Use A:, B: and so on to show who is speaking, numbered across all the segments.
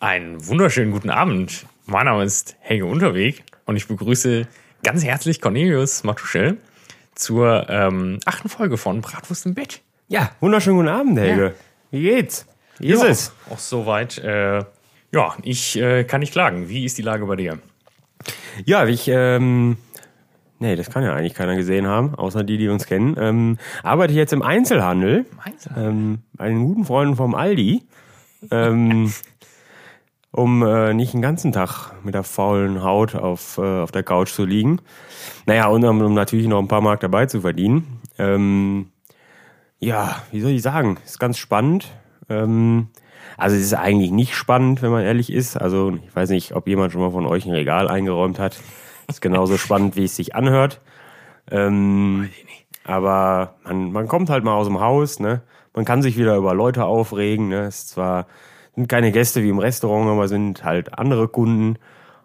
A: Einen wunderschönen guten Abend. Mein Name ist Helge Unterweg und ich begrüße ganz herzlich Cornelius Matuschel zur ähm, achten Folge von Bratwurst im Bett.
B: Ja, wunderschönen guten Abend, Helge. Wie geht's? Wie ist
A: ja,
B: es?
A: Auch soweit. Äh, ja, ich äh, kann nicht klagen. Wie ist die Lage bei dir?
B: Ja, ich, ähm, nee, das kann ja eigentlich keiner gesehen haben, außer die, die uns kennen. Ähm, arbeite ich jetzt im Einzelhandel,
A: Einzelhandel?
B: ähm, bei den guten Freunden vom Aldi, ähm, um äh, nicht den ganzen Tag mit der faulen Haut auf, äh, auf der Couch zu liegen. Naja, und um, um natürlich noch ein paar Mark dabei zu verdienen. Ähm, ja, wie soll ich sagen? Ist ganz spannend. Ähm, also es ist eigentlich nicht spannend, wenn man ehrlich ist. Also ich weiß nicht, ob jemand schon mal von euch ein Regal eingeräumt hat. Ist genauso spannend, wie es sich anhört. Ähm, aber man, man kommt halt mal aus dem Haus, ne? Man kann sich wieder über Leute aufregen, ne? Es ist zwar sind keine Gäste wie im Restaurant, aber sind halt andere Kunden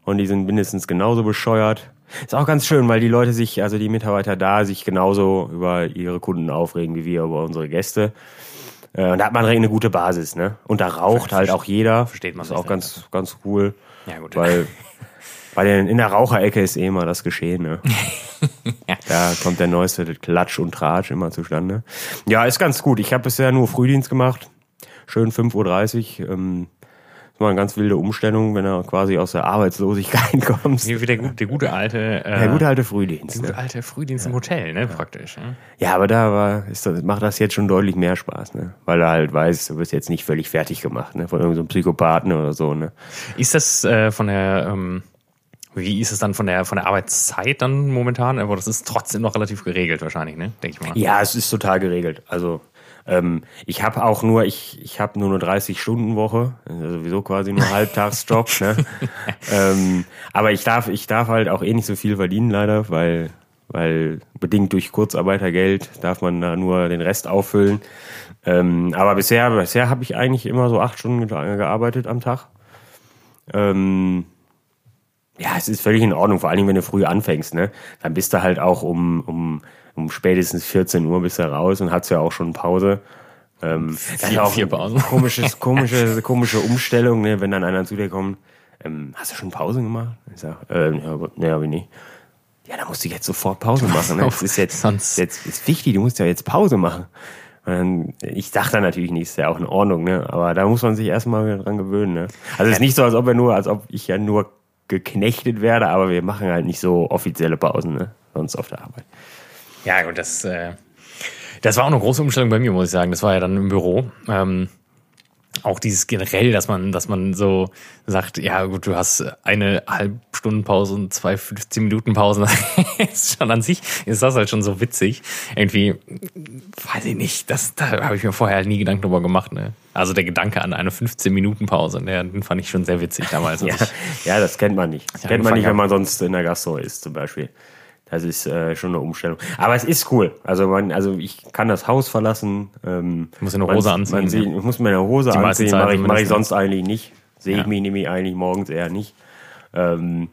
B: und die sind mindestens genauso bescheuert. Ist auch ganz schön, weil die Leute sich, also die Mitarbeiter da, sich genauso über ihre Kunden aufregen wie wir über unsere Gäste. Äh, Und da hat man eine gute Basis, ne? Und da raucht halt auch jeder.
A: Versteht man
B: Das ist auch ganz, ganz cool.
A: Ja, gut.
B: Weil den, in der Raucherecke ist eh immer das Geschehen, ne? Da kommt der neueste Klatsch und Tratsch immer zustande. Ja, ist ganz gut. Ich habe bisher nur Frühdienst gemacht. Schön 5.30 Uhr. Ähm, ist mal eine ganz wilde Umstellung, wenn er quasi aus der Arbeitslosigkeit kommst.
A: Wie der, der gute alte, äh,
B: Der gute alte Frühdienst.
A: der gute
B: Ne?
A: alte Frühdienst im Hotel, ne, praktisch. Ne?
B: Ja, aber da war, ist das, macht das jetzt schon deutlich mehr Spaß, ne? Weil er halt weiß, du wirst jetzt nicht völlig fertig gemacht, ne? Von irgendeinem Psychopathen oder so, ne?
A: Ist das äh, von der, ähm, wie ist es dann von der von der Arbeitszeit dann momentan? Aber das ist trotzdem noch relativ geregelt wahrscheinlich, ne? Denke ich mal.
B: Ja, es ist total geregelt. Also ähm, ich habe auch nur, ich, ich habe nur eine 30 Stunden Woche, also sowieso quasi nur Halbtagsjob. ne? ähm, aber ich darf, ich darf halt auch eh nicht so viel verdienen leider, weil weil bedingt durch Kurzarbeitergeld darf man da nur den Rest auffüllen. Ähm, aber bisher, bisher habe ich eigentlich immer so acht Stunden ge- gearbeitet am Tag. Ähm, ja, es ist völlig in Ordnung, vor allen Dingen, wenn du früh anfängst, ne? Dann bist du halt auch um, um, um spätestens 14 Uhr bist du raus und hast ja auch schon Pause. Ähm, das ist
A: Vier-
B: auch
A: vier
B: ein
A: Pausen.
B: Komisches, komische, komische Umstellung, ne? Wenn dann einer zu dir kommt, ähm, hast du schon Pause gemacht? Ich sag, ähm, ja, nee, hab ich nicht. Ja, da musst du jetzt sofort Pause machen. Ne? Das ist jetzt,
A: Sonst-
B: jetzt ist wichtig, du musst ja jetzt Pause machen. Und dann, ich dachte natürlich nicht, ist ja auch in Ordnung, ne? Aber da muss man sich erstmal dran gewöhnen, ne? Also es ist nicht so, als ob er nur, als ob ich ja nur geknechtet werde, aber wir machen halt nicht so offizielle Pausen, ne? Sonst auf der Arbeit.
A: Ja, gut, das, äh, das war auch eine große Umstellung bei mir, muss ich sagen. Das war ja dann im Büro. Ähm, auch dieses generell, dass man, dass man so sagt, ja gut, du hast eine Halbstundenpause und zwei 15 Minuten Pausen. ist schon an sich ist das halt schon so witzig. Irgendwie, weiß ich nicht, das, da habe ich mir vorher halt nie Gedanken drüber gemacht. Ne? Also der Gedanke an eine 15 Minuten Pause, der, den fand ich schon sehr witzig damals.
B: Ja,
A: als ich-
B: ja das kennt man nicht. Das kennt man nicht, wenn man sonst in der Gastro ist, zum Beispiel. Das ist äh, schon eine Umstellung. Aber es ist cool. Also man, also ich kann das Haus verlassen. Ähm,
A: muss eine
B: man-
A: Hose anziehen,
B: Man sieht, ich muss mir eine Hose
A: Die
B: anziehen, mache ich, mach ich sonst eigentlich nicht. Sehe
A: Ja.
B: ich mich nämlich eigentlich morgens eher nicht. Ähm,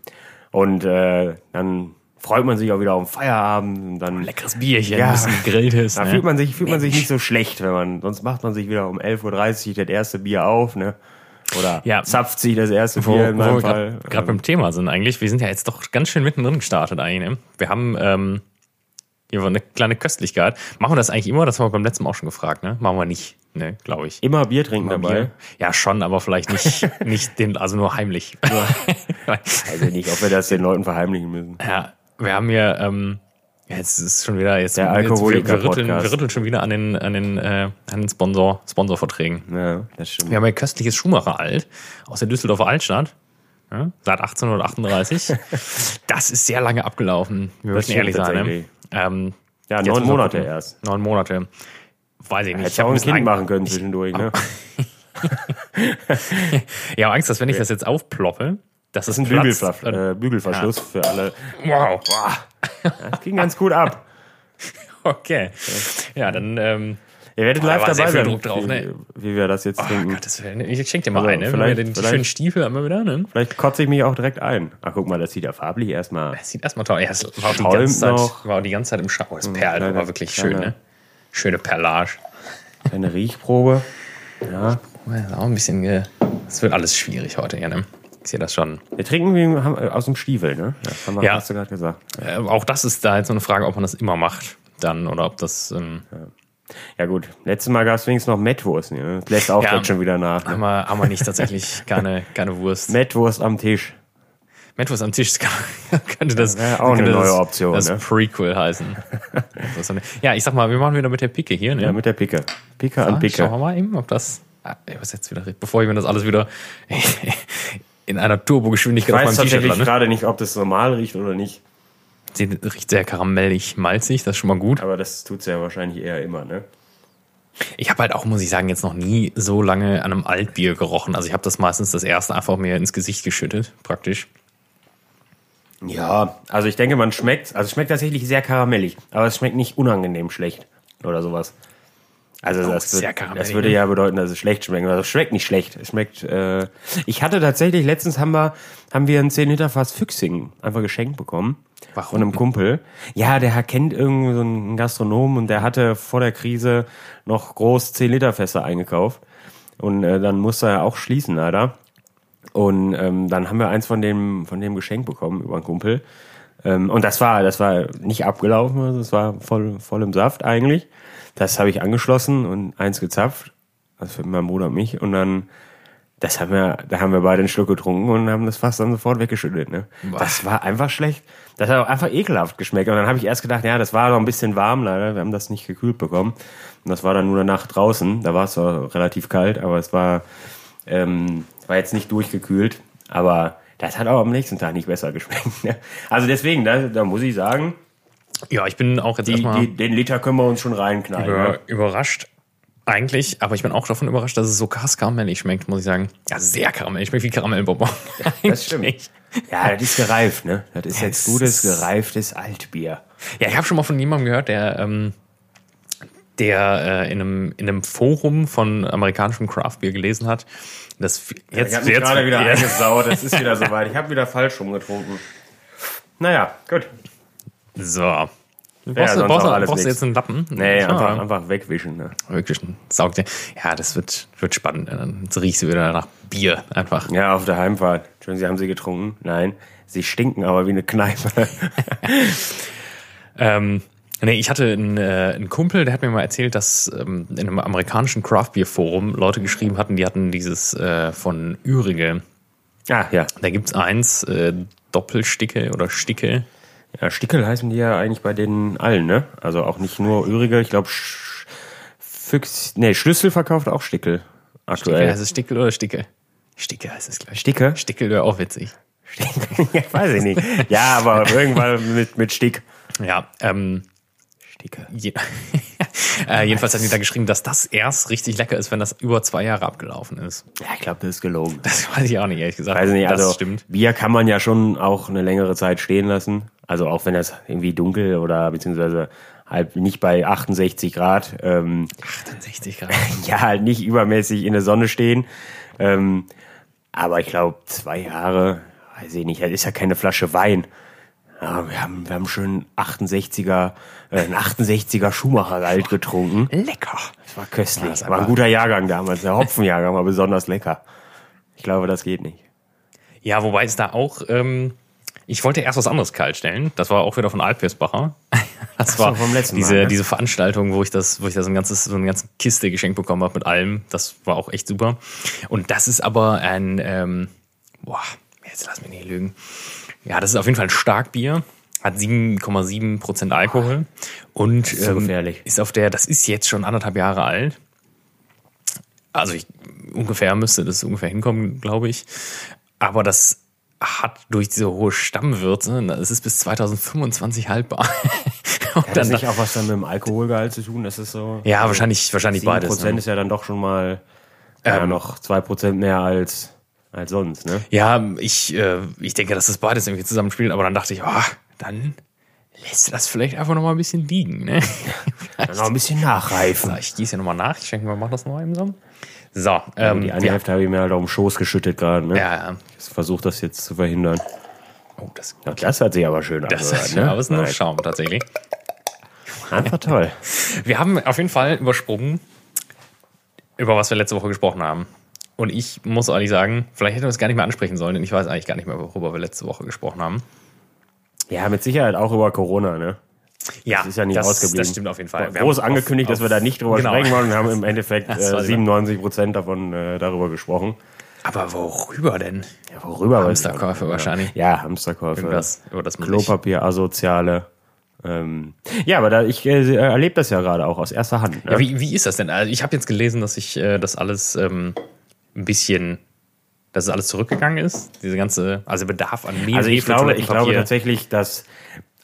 B: und äh, dann freut man sich auch wieder auf den Feierabend. Und dann
A: Leckeres Bierchen,
B: Ja.
A: ein bisschen gegrilltes.
B: da
A: ne?
B: fühlt man sich, fühlt man sich nicht so schlecht, wenn man, sonst macht man sich wieder um 11.30 Uhr das erste Bier auf, ne? Oder
A: Ja.
B: zapft sich das erste
A: wo,
B: Bier in meinem Fall.
A: gerade beim Thema sind eigentlich. Wir sind ja jetzt doch ganz schön mittendrin gestartet eigentlich. Ne? Wir haben ähm, hier eine kleine Köstlichkeit. Machen wir das eigentlich immer? Das haben wir beim letzten Mal auch schon gefragt. Ne? Machen wir nicht, ne, glaube ich.
B: Immer Bier trinken dabei.
A: Bier? Ja, schon, aber vielleicht nicht, nicht den, also nur heimlich.
B: Also nicht, ob wir das den Leuten verheimlichen müssen.
A: ja, wir haben hier, ähm, ja, jetzt ist schon wieder jetzt,
B: Der
A: jetzt wir, rütteln, wir rütteln schon wieder an den, an den, äh, an den Sponsor, Sponsorverträgen.
B: Ja, das stimmt.
A: Wir haben ein köstliches Schumacher Alt aus der Düsseldorfer Altstadt. Ja, seit 1838. das ist sehr lange abgelaufen. Wir müssen ehrlich sein. Ne? Ähm,
B: Ja, neun Monate
A: gucken.
B: erst.
A: Neun Monate. Weiß ich nicht.
B: Hätte
A: Ich
B: ja auch ein Kind machen können zwischendurch, ne?
A: Ja, aber Angst, dass wenn ich das jetzt aufploppe, dass
B: Das ist ein
A: platzt.
B: Bügelver äh, Bügelverschluss für alle.
A: Wow.
B: Das ging ganz gut ab.
A: Okay. Ja, dann, ähm,
B: Ihr werdet
A: Boah, da
B: live dabei
A: viel
B: sein,
A: Druck drauf,
B: wie,
A: ne?
B: wie wir das jetzt
A: oh
B: trinken.
A: Gottes Willen. Ich schenke dir mal
B: Also,
A: ein, ne? Wenn wir
B: vielleicht-
A: den die schönen Stiefel einmal wieder, ne?
B: Vielleicht kotze ich mich auch direkt ein. Ach, guck mal, das sieht ja farblich erstmal.
A: Es sieht erstmal toll. Ja, es war die ganze Zeit,
B: noch.
A: war auch die ganze Zeit im Schau. Oh, das Perl
B: kleiner-
A: war wirklich schön,
B: kleiner-
A: ne? Schöne Perlage.
B: Eine Riechprobe. Ja.
A: Ja, ist auch ein bisschen, ge, Es wird alles schwierig heute hier, ne? Ich sehe das schon.
B: Wir trinken wie haben- äh, aus dem Stiefel, ne? Haben wir,
A: Ja.
B: hast du gerade gesagt.
A: Äh, auch das ist da jetzt so eine Frage, ob man das immer macht dann oder ob das ähm,
B: Ja gut, letztes Mal gab es wenigstens noch Mettwurst. Ne? Das lässt auch
A: Ja.
B: schon wieder nach.
A: haben,
B: Ne?
A: wir, haben wir nicht tatsächlich keine, keine Wurst.
B: Mettwurst am Tisch.
A: Mettwurst am Tisch kann, könnte das
B: wäre auch eine
A: könnte
B: neue
A: das,
B: Option,
A: Das
B: ne?
A: Prequel heißen. Das ist so eine- ja, ich sag mal, wir machen wieder mit der Picke hier. Ne?
B: Ja, mit der Picke. Picke an
A: Ah,
B: Picke.
A: Schauen wir mal eben, ob das. Ah, was jetzt wieder, bevor ich mir das alles wieder in einer Turbogeschwindigkeit
B: Ich
A: auf
B: weiß
A: meinem T-Shirt
B: tatsächlich
A: lande.
B: gerade nicht, ob das normal riecht oder nicht.
A: Sie riecht sehr karamellig, malzig, das ist schon mal gut.
B: Aber das tut's ja wahrscheinlich eher immer, ne?
A: Ich habe halt auch, muss ich sagen, jetzt noch nie so lange an einem Altbier gerochen. Also ich habe das meistens das erste einfach mir ins Gesicht geschüttet, praktisch.
B: Ja, also ich denke, man schmeckt, also es schmeckt tatsächlich sehr karamellig, aber es schmeckt nicht unangenehm schlecht oder sowas. Also das,
A: sehr
B: wird, das würde ja bedeuten, dass es schlecht schmeckt. Also es schmeckt nicht schlecht. Es schmeckt. Äh, ich hatte tatsächlich letztens haben wir haben wir ein 10 Liter Fass Füchsing einfach geschenkt bekommen
A: Warum?
B: von einem Kumpel. Ja, der kennt irgendwie so einen Gastronomen und der hatte vor der Krise noch groß 10 Liter Fässer eingekauft und äh, dann musste er auch schließen leider. Und ähm, dann haben wir eins von dem, von dem Geschenk bekommen über einen Kumpel. Ähm, und das war, das war nicht abgelaufen, also es war voll, voll im Saft eigentlich. Das habe ich angeschlossen und eins gezapft. Das für meinen Bruder und mich. Und dann, das haben wir, da haben wir beide einen Schluck getrunken und haben das fast dann sofort weggeschüttet. Ne? Das war einfach schlecht. Das hat auch einfach ekelhaft geschmeckt. Und dann habe ich erst gedacht, ja, das war noch ein bisschen warm leider. Wir haben das nicht gekühlt bekommen. Und das war dann nur danach draußen. Da war es zwar relativ kalt, aber es war, ähm, war jetzt nicht durchgekühlt, aber das hat auch am nächsten Tag nicht besser geschmeckt. Ne? Also deswegen, da, da muss ich sagen,
A: Ja, ich bin auch jetzt
B: die,
A: erstmal
B: die, den Liter können wir uns schon reinknallen.
A: über,
B: Ne?
A: überrascht. Eigentlich, aber ich bin auch davon überrascht, dass es so krass karamellig schmeckt, muss ich sagen. Ja, sehr karamellig. Schmeckt wie Karamellbonbon.
B: Das stimmt. Ja, das ist gereift, ne? Das ist jetzt
A: es
B: gutes, gereiftes Altbier.
A: Ja, ich habe schon mal von jemandem gehört, der, ähm, der äh, in, einem, in einem Forum von amerikanischem Craftbier gelesen hat, dass jetzt,
B: ich habe mich
A: jetzt
B: gerade wieder
A: ja,
B: eingesaut, das ist wieder soweit. Ich habe wieder falsch rumgetrunken. Naja, gut.
A: So. Du brauchst, brauchst,
B: auch alles
A: brauchst du
B: nix.
A: jetzt einen Lappen?
B: Nee,
A: Ja,
B: einfach, einfach wegwischen. Ne?
A: Ein saugt dir. Ja, das wird, wird spannend. Dann riechst du wieder nach Bier einfach.
B: Ja, auf der Heimfahrt. Schön, Sie haben sie getrunken. Nein, sie stinken aber wie eine Kneipe.
A: Ähm, nee, ich hatte einen, äh, einen Kumpel, der hat mir mal erzählt, dass ähm, in einem amerikanischen Craft Beer Forum Leute geschrieben hatten, die hatten dieses äh, von Ürige.
B: ah, ja.
A: Da gibt's eins, äh, Doppelsticke oder Sticke.
B: Ja, Stickel heißen die ja eigentlich bei denen allen, ne? Also auch nicht nur Ürige. Ich glaube, Füchs, nee, Schlüssel verkauft auch Stickel.
A: Sticke,
B: Aktuell.
A: heißt es Stickel oder Sticke? Sticke heißt es gleich.
B: Sticke?
A: Stickel wäre auch witzig.
B: ja, weiß ich nicht. Ja, aber irgendwann mit, mit Stick.
A: Ja, ähm,
B: Sticke.
A: je, äh, jedenfalls hatten die da geschrieben, dass das erst richtig lecker ist, wenn das über zwei Jahre abgelaufen ist.
B: Ja, ich glaube, das ist gelogen.
A: Das weiß ich auch nicht, ehrlich gesagt.
B: Weiß nicht,
A: das
B: also
A: stimmt.
B: Bier kann man ja schon auch eine längere Zeit stehen lassen. Also auch wenn das irgendwie dunkel oder beziehungsweise halt nicht bei 68 Grad, ähm,
A: 68 Grad.
B: ja, halt nicht übermäßig in der Sonne stehen. Ähm, aber ich glaube, zwei Jahre, weiß ich nicht, das ist ja keine Flasche Wein. Ja, wir haben, wir haben schön 68er, äh, einen 68er Schumacher alt getrunken.
A: Lecker.
B: Das war köstlich.
A: das
B: war ein guter Jahrgang damals. Der Hopfenjahrgang war besonders lecker. Ich glaube, das geht nicht.
A: Ja, wobei es da auch, ähm, ich wollte erst was anderes kalt stellen. Das war auch wieder von Altpirsbacher. Das
B: so,
A: war
B: vom letzten Mal,
A: diese,
B: ne?
A: diese Veranstaltung, wo ich das, wo ich das ein ganzes, so eine ganze Kiste geschenkt bekommen habe mit allem. Das war auch echt super. Und das ist aber ein, ähm, boah, jetzt lass mich nicht lügen. Ja, das ist auf jeden Fall ein Starkbier. Hat 7,7 Prozent Alkohol. Und
B: so
A: ähm, ist auf der, das ist jetzt schon anderthalb Jahre alt. Also ich, ungefähr müsste das ungefähr hinkommen, glaube ich. Aber das hat durch diese hohe Stammwürze, es ist bis 2025 haltbar. Und
B: Hat das nicht auch was dann mit dem Alkoholgehalt zu tun? Das ist so.
A: ja, wahrscheinlich, wahrscheinlich
B: 7%
A: beides. Ne?
B: ist ja dann doch schon mal ja, noch 2% mehr als, als sonst, ne?
A: Ja, ich, äh, ich denke, dass das beides irgendwie zusammenspielt, aber dann dachte ich, oh, dann lässt du das vielleicht einfach noch mal ein bisschen liegen. Ne?
B: Dann noch ein bisschen nachreifen.
A: So, ich gieße ja nochmal nach. Ich denke mal, mach das noch eben so. So, ähm,
B: Die eine
A: ja,
B: Hälfte habe ich mir halt auf den Schoß geschüttet gerade, ne?
A: ja, ja.
B: Ich versuche das jetzt zu verhindern.
A: Oh, das,
B: Ja, das hat sich aber schön
A: das
B: angehört,
A: aber es ist nur
B: Nein,
A: Schaum tatsächlich.
B: Einfach toll.
A: Wir haben auf jeden Fall übersprungen, über was wir letzte Woche gesprochen haben. Und ich muss ehrlich sagen, vielleicht hätten wir es gar nicht mehr ansprechen sollen, denn ich weiß eigentlich gar nicht mehr, worüber wir letzte Woche gesprochen haben.
B: Ja, mit Sicherheit auch über Corona, ne?
A: Ja,
B: Das ist ja nicht
A: das,
B: ausgeblieben.
A: Das stimmt auf jeden Fall. Wir
B: Groß angekündigt,
A: auf-
B: dass wir da nicht drüber
A: genau.
B: sprechen wollen und haben im Endeffekt äh,
A: die-
B: 97 Prozent davon äh, darüber gesprochen.
A: Aber worüber denn?
B: Ja, worüber?
A: Hamsterkäufe wahrscheinlich.
B: Ja, Hamsterkäufe.
A: Irgendwas, über das
B: Klopapier, asoziale. Ähm, ja, aber da, ich äh, erlebe das ja gerade auch aus erster Hand. Ne?
A: Ja, wie, wie ist das denn? Also ich habe jetzt gelesen, dass sich äh, das alles ähm, ein bisschen, dass es alles zurückgegangen ist. Diese ganze, also Bedarf an Mehl,
B: Also ich glaube, ich glaube tatsächlich, dass,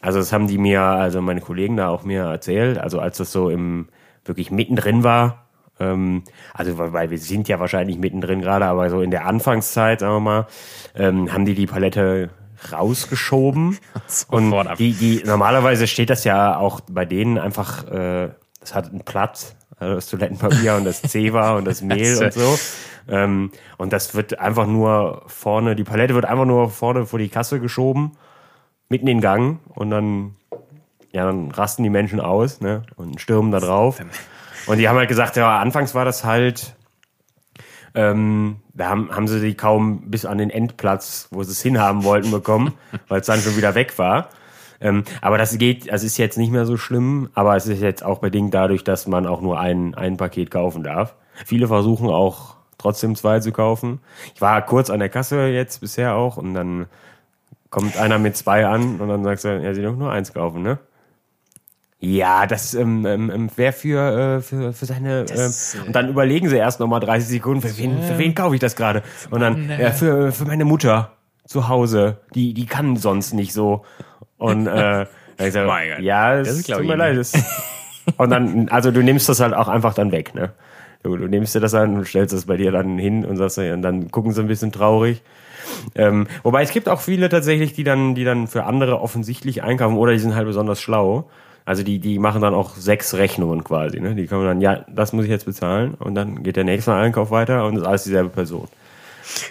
B: also das haben die mir, also meine Kollegen da auch mir erzählt, also als das so im wirklich mittendrin war, ähm, also weil, wir sind ja wahrscheinlich mittendrin gerade, aber so in der Anfangszeit, sagen wir mal, ähm, haben die die Palette rausgeschoben. Und die, die normalerweise steht das ja auch bei denen einfach, äh, das hat einen Platz, also das Toilettenpapier und das Zewa und das Mehl und so. Ähm, und das wird einfach nur vorne, die Palette wird einfach nur vorne vor die Kasse geschoben, mitten in den Gang und dann, ja, dann rasten die Menschen aus, ne, und stürmen da drauf. Und die haben halt gesagt, ja, anfangs war das halt, ähm, da haben, haben sie die kaum bis an den Endplatz, wo sie es hinhaben wollten, bekommen, weil es dann schon wieder weg war. Ähm, aber das geht, also ist jetzt nicht mehr so schlimm, aber es ist jetzt auch bedingt dadurch, dass man auch nur ein, ein Paket kaufen darf. Viele versuchen auch trotzdem zwei zu kaufen. Ich war kurz an der Kasse jetzt bisher auch und dann kommt einer mit zwei an und dann sagst du, ja, sie dürfen nur eins kaufen, ne? Ja, das ähm, ähm, wäre für, äh, für, für seine.
A: Das,
B: ähm, und dann überlegen sie erst nochmal 30 Sekunden, für wen, für wen kaufe ich das gerade? Und dann, ja, für, für meine Mutter zu Hause. Die, die kann sonst nicht so. Und äh, sag,
A: Mein
B: ja,
A: Das
B: das
A: ist, glaub
B: tut mir leid. Das, und dann, also du nimmst das halt auch einfach dann weg, ne? Du, du nimmst dir das an und stellst das bei dir dann hin und sagst, ja, und dann gucken sie ein bisschen traurig. Ähm, wobei es gibt auch viele tatsächlich, die dann, die dann für andere offensichtlich einkaufen oder die sind halt besonders schlau. Also die, die machen dann auch sechs Rechnungen quasi. Ne? Die kommen dann, ja, das muss ich jetzt bezahlen und dann geht der nächste Einkauf weiter und das ist alles dieselbe Person.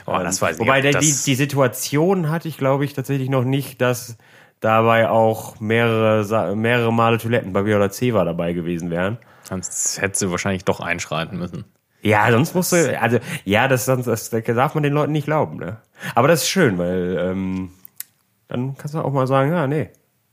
A: Oh, das weiß ich
B: Wobei
A: nicht,
B: der, die, die Situation hatte ich, glaube ich, tatsächlich noch nicht, dass dabei auch mehrere, mehrere Male Toilettenpapier oder Zewa dabei gewesen wären.
A: Sonst hättest du wahrscheinlich doch einschreiten müssen.
B: Ja, sonst musst du, also, ja, das, das, das, das darf man den Leuten nicht glauben, ne? Aber das ist schön, weil, ähm, dann kannst du auch mal sagen, ja, nee,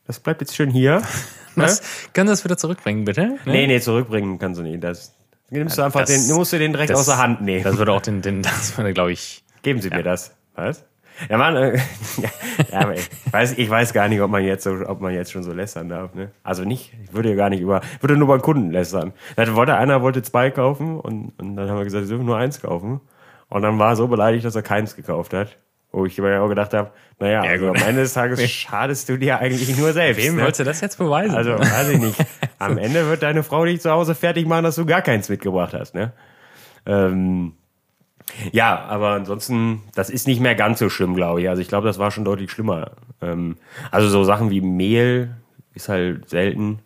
B: das bleibt jetzt schön hier. ne?
A: Was? Können Sie das wieder zurückbringen, bitte? Ne?
B: Nee, nee, zurückbringen kannst du nicht. Das nimmst du einfach
A: Das-
B: den, du musst du den direkt
A: das-
B: aus der Hand nehmen.
A: Das würde auch den, den das würde, glaube ich,
B: Geben Sie mir das. Was? Ja, Mann, äh, ja, ich weiß, ich weiß gar nicht, ob man jetzt so, ob man jetzt schon so lästern darf, ne? Also nicht, ich würde ja gar nicht über, ich würde nur beim Kunden lästern. Dann wollte einer wollte zwei kaufen und, und dann haben wir gesagt, sie dürfen nur eins kaufen. Und dann war er so beleidigt, dass er keins gekauft hat. Wo ich mir auch gedacht habe, naja,
A: Ja,
B: also am Ende des Tages schadest du dir eigentlich nur selbst.
A: wem
B: ne?
A: wolltest du das jetzt beweisen?
B: Also, weiß ich nicht. Am Ende wird deine Frau dich zu Hause fertig machen, dass du gar keins mitgebracht hast, ne? Ähm, ja, aber ansonsten, das ist nicht mehr ganz so schlimm, glaube ich. Also ich glaube, das war schon deutlich schlimmer. Ähm, also so Sachen wie Mehl ist halt selten.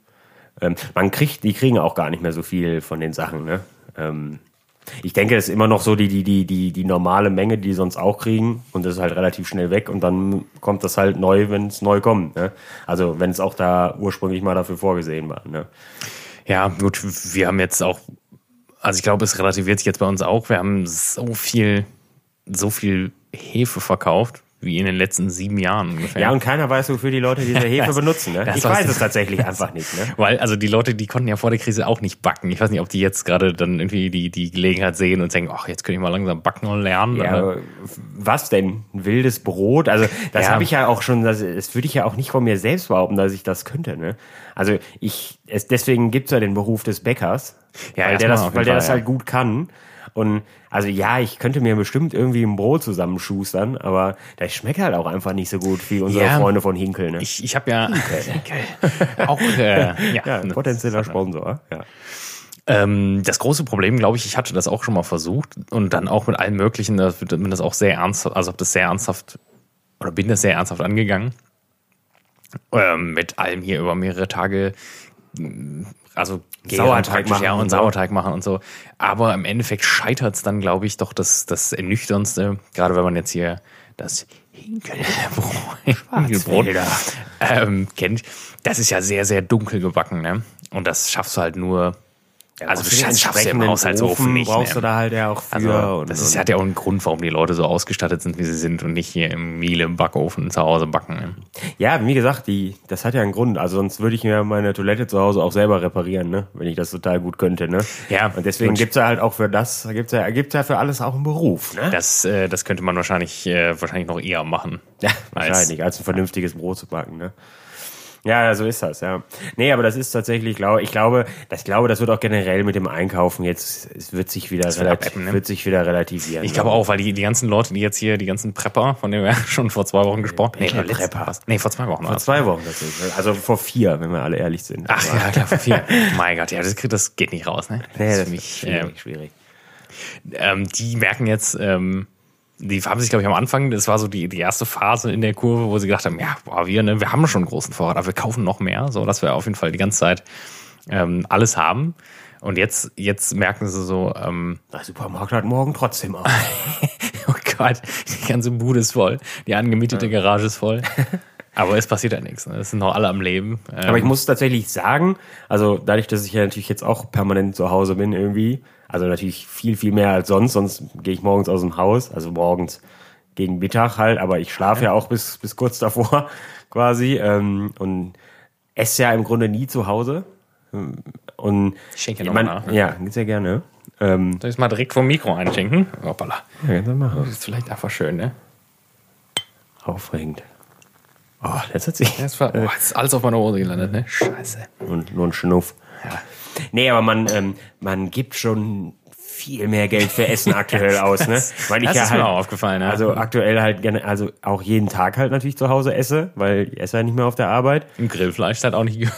B: Ähm, man kriegt, die kriegen auch gar nicht mehr so viel von den Sachen, ne? Ähm, ich denke, es ist immer noch so die, die, die, die, die normale Menge, die die sonst auch kriegen. Und das ist halt relativ schnell weg. Und dann kommt das halt neu, wenn es neu kommt. Ne? Also wenn es auch da ursprünglich mal dafür vorgesehen war. Ne?
A: Ja, gut, wir haben jetzt auch, also ich glaube, es relativiert sich jetzt bei uns auch. Wir haben so viel, so viel Hefe verkauft, wie in den letzten sieben Jahren ungefähr.
B: Ja, und keiner weiß, wofür die Leute diese Hefe
A: Das-
B: benutzen. Ne?
A: das
B: Ich weiß es tatsächlich einfach nicht. Ne?
A: Weil, also die Leute, die konnten ja vor der Krise auch nicht backen. Ich weiß nicht, ob die jetzt gerade dann irgendwie die, die Gelegenheit sehen und denken, ach, jetzt könnte ich mal langsam backen und lernen.
B: Ja,
A: Aber-
B: was denn? Ein wildes Brot? Also das
A: Ja.
B: habe ich ja auch schon, das, das würde ich ja auch nicht von mir selbst behaupten, dass ich das könnte. Ne? Also ich, es, deswegen gibt's ja den Beruf des Bäckers,
A: Ja,
B: weil der das, weil der
A: Fall,
B: das
A: ja.
B: halt gut kann. Und also ja, ich könnte mir bestimmt irgendwie ein Brot zusammenschustern, aber das schmeckt halt auch einfach nicht so gut wie unsere
A: Ja.
B: Freunde von Hinkel. Ne?
A: Ich, ich habe ja auch äh, ja,
B: ja, ein potenzieller Sponsor. Ja.
A: Ähm, das große Problem, glaube ich, ich hatte das auch schon mal versucht und dann auch mit allen möglichen, da bin das auch sehr ernsthaft, also habe das sehr ernsthaft oder bin das sehr ernsthaft angegangen. Ähm, mit allem hier über mehrere Tage, also
B: Sauerteig machen
A: ja,
B: und.
A: Sauerteig machen und so. Aber im Endeffekt scheitert es dann, glaube ich, doch das, das Ernüchterndste, gerade wenn man jetzt hier das Hinkelbrot, Hinkelbrot ähm, kennt. Das ist ja sehr, sehr dunkel gebacken, ne? Und das schaffst du halt nur also du
B: brauchst den
A: schaffst ja im Haushaltsofen
B: Ofen
A: nicht.
B: brauchst
A: ne?
B: du da halt ja auch für.
A: Also,
B: und,
A: das ist,
B: und,
A: hat ja auch einen Grund, warum die Leute so ausgestattet sind, wie sie sind und nicht hier im Miele im Backofen zu Hause backen.
B: Ja, wie gesagt, die, das hat ja einen Grund. Also sonst würde ich mir meine Toilette zu Hause auch selber reparieren, ne? Wenn ich das total gut könnte, ne?
A: Ja,
B: Und deswegen
A: gut.
B: gibt's ja halt auch für das, gibt's ja, gibt's ja für alles auch einen Beruf, ne?
A: Das, äh, das könnte man wahrscheinlich, äh, wahrscheinlich noch eher machen.
B: Ja,
A: Als-
B: wahrscheinlich, als ein vernünftiges Brot zu backen, ne? Ja, so ist das, ja. Nee, aber das ist tatsächlich, glaube ich glaube, das glaube, das wird auch generell mit dem Einkaufen jetzt, es wird sich wieder
A: wird
B: relativ,
A: abebben, ne?
B: wird sich wieder relativieren.
A: Ich glaube auch, weil die, die ganzen Leute, die jetzt hier, die ganzen Prepper, von denen wir schon vor zwei Wochen gesprochen haben. Letzte-
B: Prepper?
A: Nee, vor zwei Wochen.
B: Vor zwei Wochen tatsächlich. Also vor vier, wenn wir alle ehrlich sind.
A: Ach ja, klar, vor vier. mein Gott, ja, das, kriegt- das geht nicht raus, ne?
B: nee, das
A: ist für mich, äh,
B: schwierig, schwierig.
A: ähm, die merken jetzt, ähm, die haben sich, glaube ich, am Anfang, das war so die, die erste Phase in der Kurve, wo sie gedacht haben, ja, boah, wir, ne, wir haben schon einen großen Vorrat, aber wir kaufen noch mehr, so dass wir auf jeden Fall die ganze Zeit ähm, alles haben. Und jetzt, jetzt merken sie so, ähm,
B: Der Supermarkt hat morgen trotzdem auf.
A: oh Gott, die ganze Bude ist voll, die angemietete Garage ist voll. Aber es passiert ja nichts. Ne? Es sind noch alle am Leben. Ähm,
B: Aber ich muss tatsächlich sagen, also dadurch, dass ich ja natürlich jetzt auch permanent zu Hause bin irgendwie, also natürlich viel, viel mehr als sonst, sonst gehe ich morgens aus dem Haus, also morgens gegen Mittag halt, aber ich schlafe ja auch bis, bis kurz davor quasi ähm, und esse ja im Grunde nie zu Hause. Und
A: Ich schenke noch
B: man,
A: mal nach, ne?
B: Ja, sehr gerne. Ähm,
A: soll ich es mal direkt vom Mikro einschenken? Hoppala.
B: ja, kannst du machen.
A: Das ist vielleicht einfach schön, ne?
B: Aufregend. Oh, das hat sich.
A: Das war, oh, jetzt ist alles auf meiner Hose gelandet, ne? Scheiße.
B: Und nur ein Schnuff.
A: Ja.
B: Nee, aber man, ähm, man gibt schon viel mehr Geld für Essen aktuell aus, ne? Weil ich
A: Das
B: ja
A: ist
B: halt,
A: mir auch aufgefallen, ja.
B: also aktuell halt gerne, also auch jeden Tag halt natürlich zu Hause esse, weil ich esse ja nicht mehr auf der Arbeit.
A: Im Grillfleisch hat auch nicht.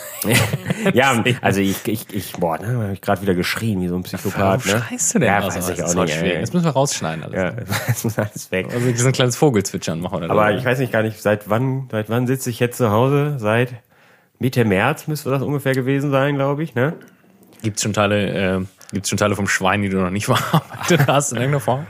B: Ja, also ich, ich, ich boah, ne, hab ich gerade wieder geschrien wie so ein Psychopath,
A: Warum
B: ne?
A: schreist du denn?
B: Ja,
A: aus?
B: weiß ich
A: Das
B: auch nicht,
A: schwierig.
B: ey.
A: Das müssen wir rausschneiden. Alles.
B: Ja, das muss alles weg.
A: Also so ein kleines Vogelzwitschern machen oder
B: Aber ich weiß nicht gar nicht, seit wann, seit wann sitze ich jetzt zu Hause? Seit Mitte März müsste das ungefähr gewesen sein, glaube ich, ne?
A: Gibt's schon Teile, äh, gibt's schon Teile vom Schwein, die du noch nicht verarbeitet hast in irgendeiner Form?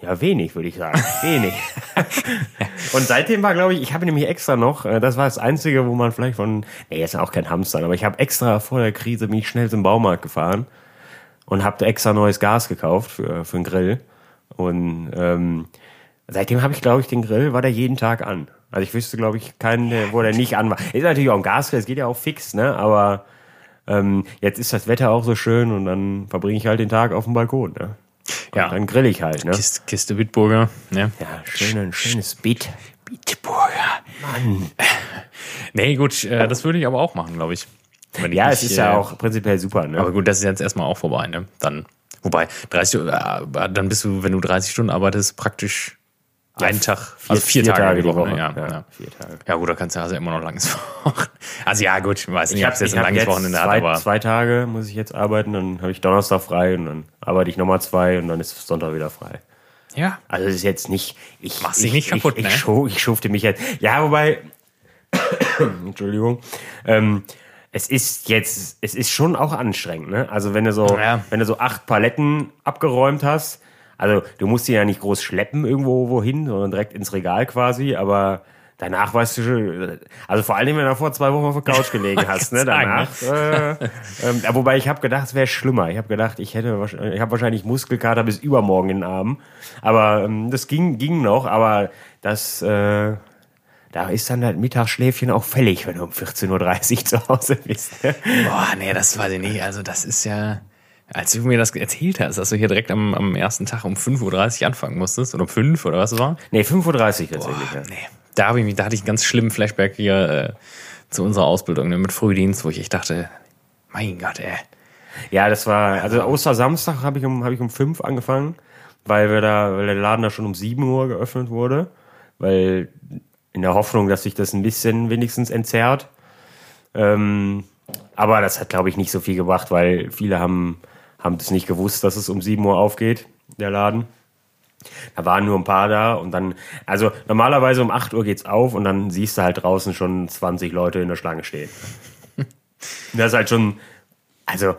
B: Ja, wenig, würde ich sagen. Wenig. und seitdem war, glaube ich, ich habe nämlich extra noch, äh, das war das Einzige, wo man vielleicht von, nee, jetzt auch kein Hamster, aber ich habe extra vor der Krise, bin ich schnell zum Baumarkt gefahren und habe extra neues Gas gekauft für, für einen Grill. Und ähm, seitdem habe ich, glaube ich, den Grill, war der jeden Tag an. Also ich wüsste, glaube ich, keinen, wo der nicht an war. Ist natürlich auch ein Gasgrill, es geht ja auch fix, ne? Aber ähm, jetzt ist das Wetter auch so schön und dann verbringe ich halt den Tag auf dem Balkon, ne? Und
A: Ja.
B: dann grill ich halt, ne?
A: Kiste, Kiste Bitburger. Ne?
B: Ja, schön, ein schönes Bit.
A: Bitburger. Mann. Nee, gut, äh, das würde ich aber auch machen, glaube ich. Ich
B: Ja, es ist ja
A: äh,
B: auch prinzipiell super, ne?
A: Aber gut, das ist jetzt erstmal auch vorbei, ne? Dann, wobei, 30, äh, dann bist du, wenn du 30 Stunden arbeitest, praktisch einen Tag, also vier, Tage, die Woche. ne? Ja, ja.
B: vier Tage.
A: ja, gut, da kannst du also immer noch langes Wochenende. Also ja, gut, ich weiß nicht,
B: Ich
A: ob
B: habe
A: es jetzt
B: ich
A: ein langes
B: jetzt
A: Wochenende hat,
B: zwei,
A: aber
B: zwei Tage muss ich jetzt arbeiten, dann habe ich Donnerstag frei und dann arbeite ich nochmal zwei und dann ist Sonntag wieder frei.
A: ja.
B: Also es ist jetzt nicht, ich
A: Machst
B: ich,
A: dich nicht kaputt,
B: ich, ich,
A: ne?
B: schu- ich schufte mich jetzt. Ja, wobei, Entschuldigung, ähm, es ist jetzt, es ist schon auch anstrengend, ne? Also wenn du so,
A: Ja.
B: wenn du so acht Paletten abgeräumt hast, also du musst die ja nicht groß schleppen irgendwo wohin, sondern direkt ins Regal quasi, aber danach weißt du schon, also vor allem, wenn du vor zwei Wochen auf der Couch gelegen hast, ne? Danach. Äh, ähm, ja, wobei ich habe gedacht, es wäre schlimmer. Ich habe gedacht, ich hätte, wahrscheinlich- ich habe wahrscheinlich Muskelkater bis übermorgen in den Armen. Aber ähm, das ging, ging noch. Aber das, äh, da ist dann das Mittagsschläfchen auch fällig, wenn du um 14.30 Uhr zu Hause bist. ne?
A: Boah, nee, das weiß ich nicht. Also das ist ja, als du mir das erzählt hast, dass du hier direkt am, am ersten Tag um 5.30 Uhr anfangen musstest, oder um 5 oder was es war?
B: nee, 5.30 Uhr tatsächlich. ja.
A: Nee, da, hab ich da hatte ich einen ganz schlimmen Flashback hier äh, zu unserer Ausbildung ne, mit Frühdienst, wo ich echt dachte, mein Gott, ey.
B: Ja, das war, also Ostersamstag habe ich um, habe ich um 5 angefangen, weil wir da, weil der Laden da schon um 7 Uhr geöffnet wurde, weil in der Hoffnung, dass sich das ein bisschen wenigstens entzerrt. Ähm, aber das hat, glaube ich, nicht so viel gebracht, weil viele haben, haben das nicht gewusst, dass es um 7 Uhr aufgeht, der Laden. Da waren nur ein paar da und dann, also normalerweise um 8 Uhr geht's auf und dann siehst du halt draußen schon 20 Leute in der Schlange stehen. Das ist halt schon, also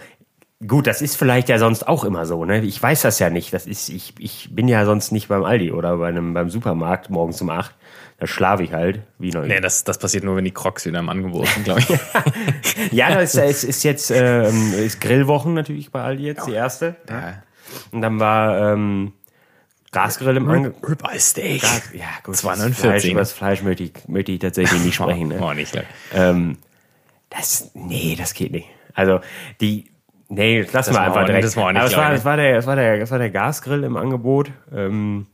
B: Gut, das ist vielleicht ja sonst auch immer so, ne? Ich weiß das ja nicht. Das ist, ich, ich bin ja sonst nicht beim Aldi oder bei einem, beim Supermarkt morgens um acht. Da schlafe ich halt, wie noch.
A: Nee, das, das passiert nur, wenn die Crocs wieder im Angebot sind, glaube ich.
B: ja, das ist, ist, jetzt ähm, ist Grillwochen natürlich bei Aldi jetzt, die erste.
A: ja.
B: Und dann war ähm, Gasgrill im Angebot.
A: Ribeye Steak.
B: Ja, gut.
A: 2,49.
B: Fleisch, über das Fleisch möchte ich, möchte ich tatsächlich nicht sprechen. Ne?
A: Oh, nicht gleich.
B: Ähm, das, nee, das geht nicht. Also, die, nee, das lassen wir
A: war
B: einfach direkt.
A: das war nicht
B: Aber es war,
A: klar,
B: das war der, war der Gasgrill im Angebot. Ähm,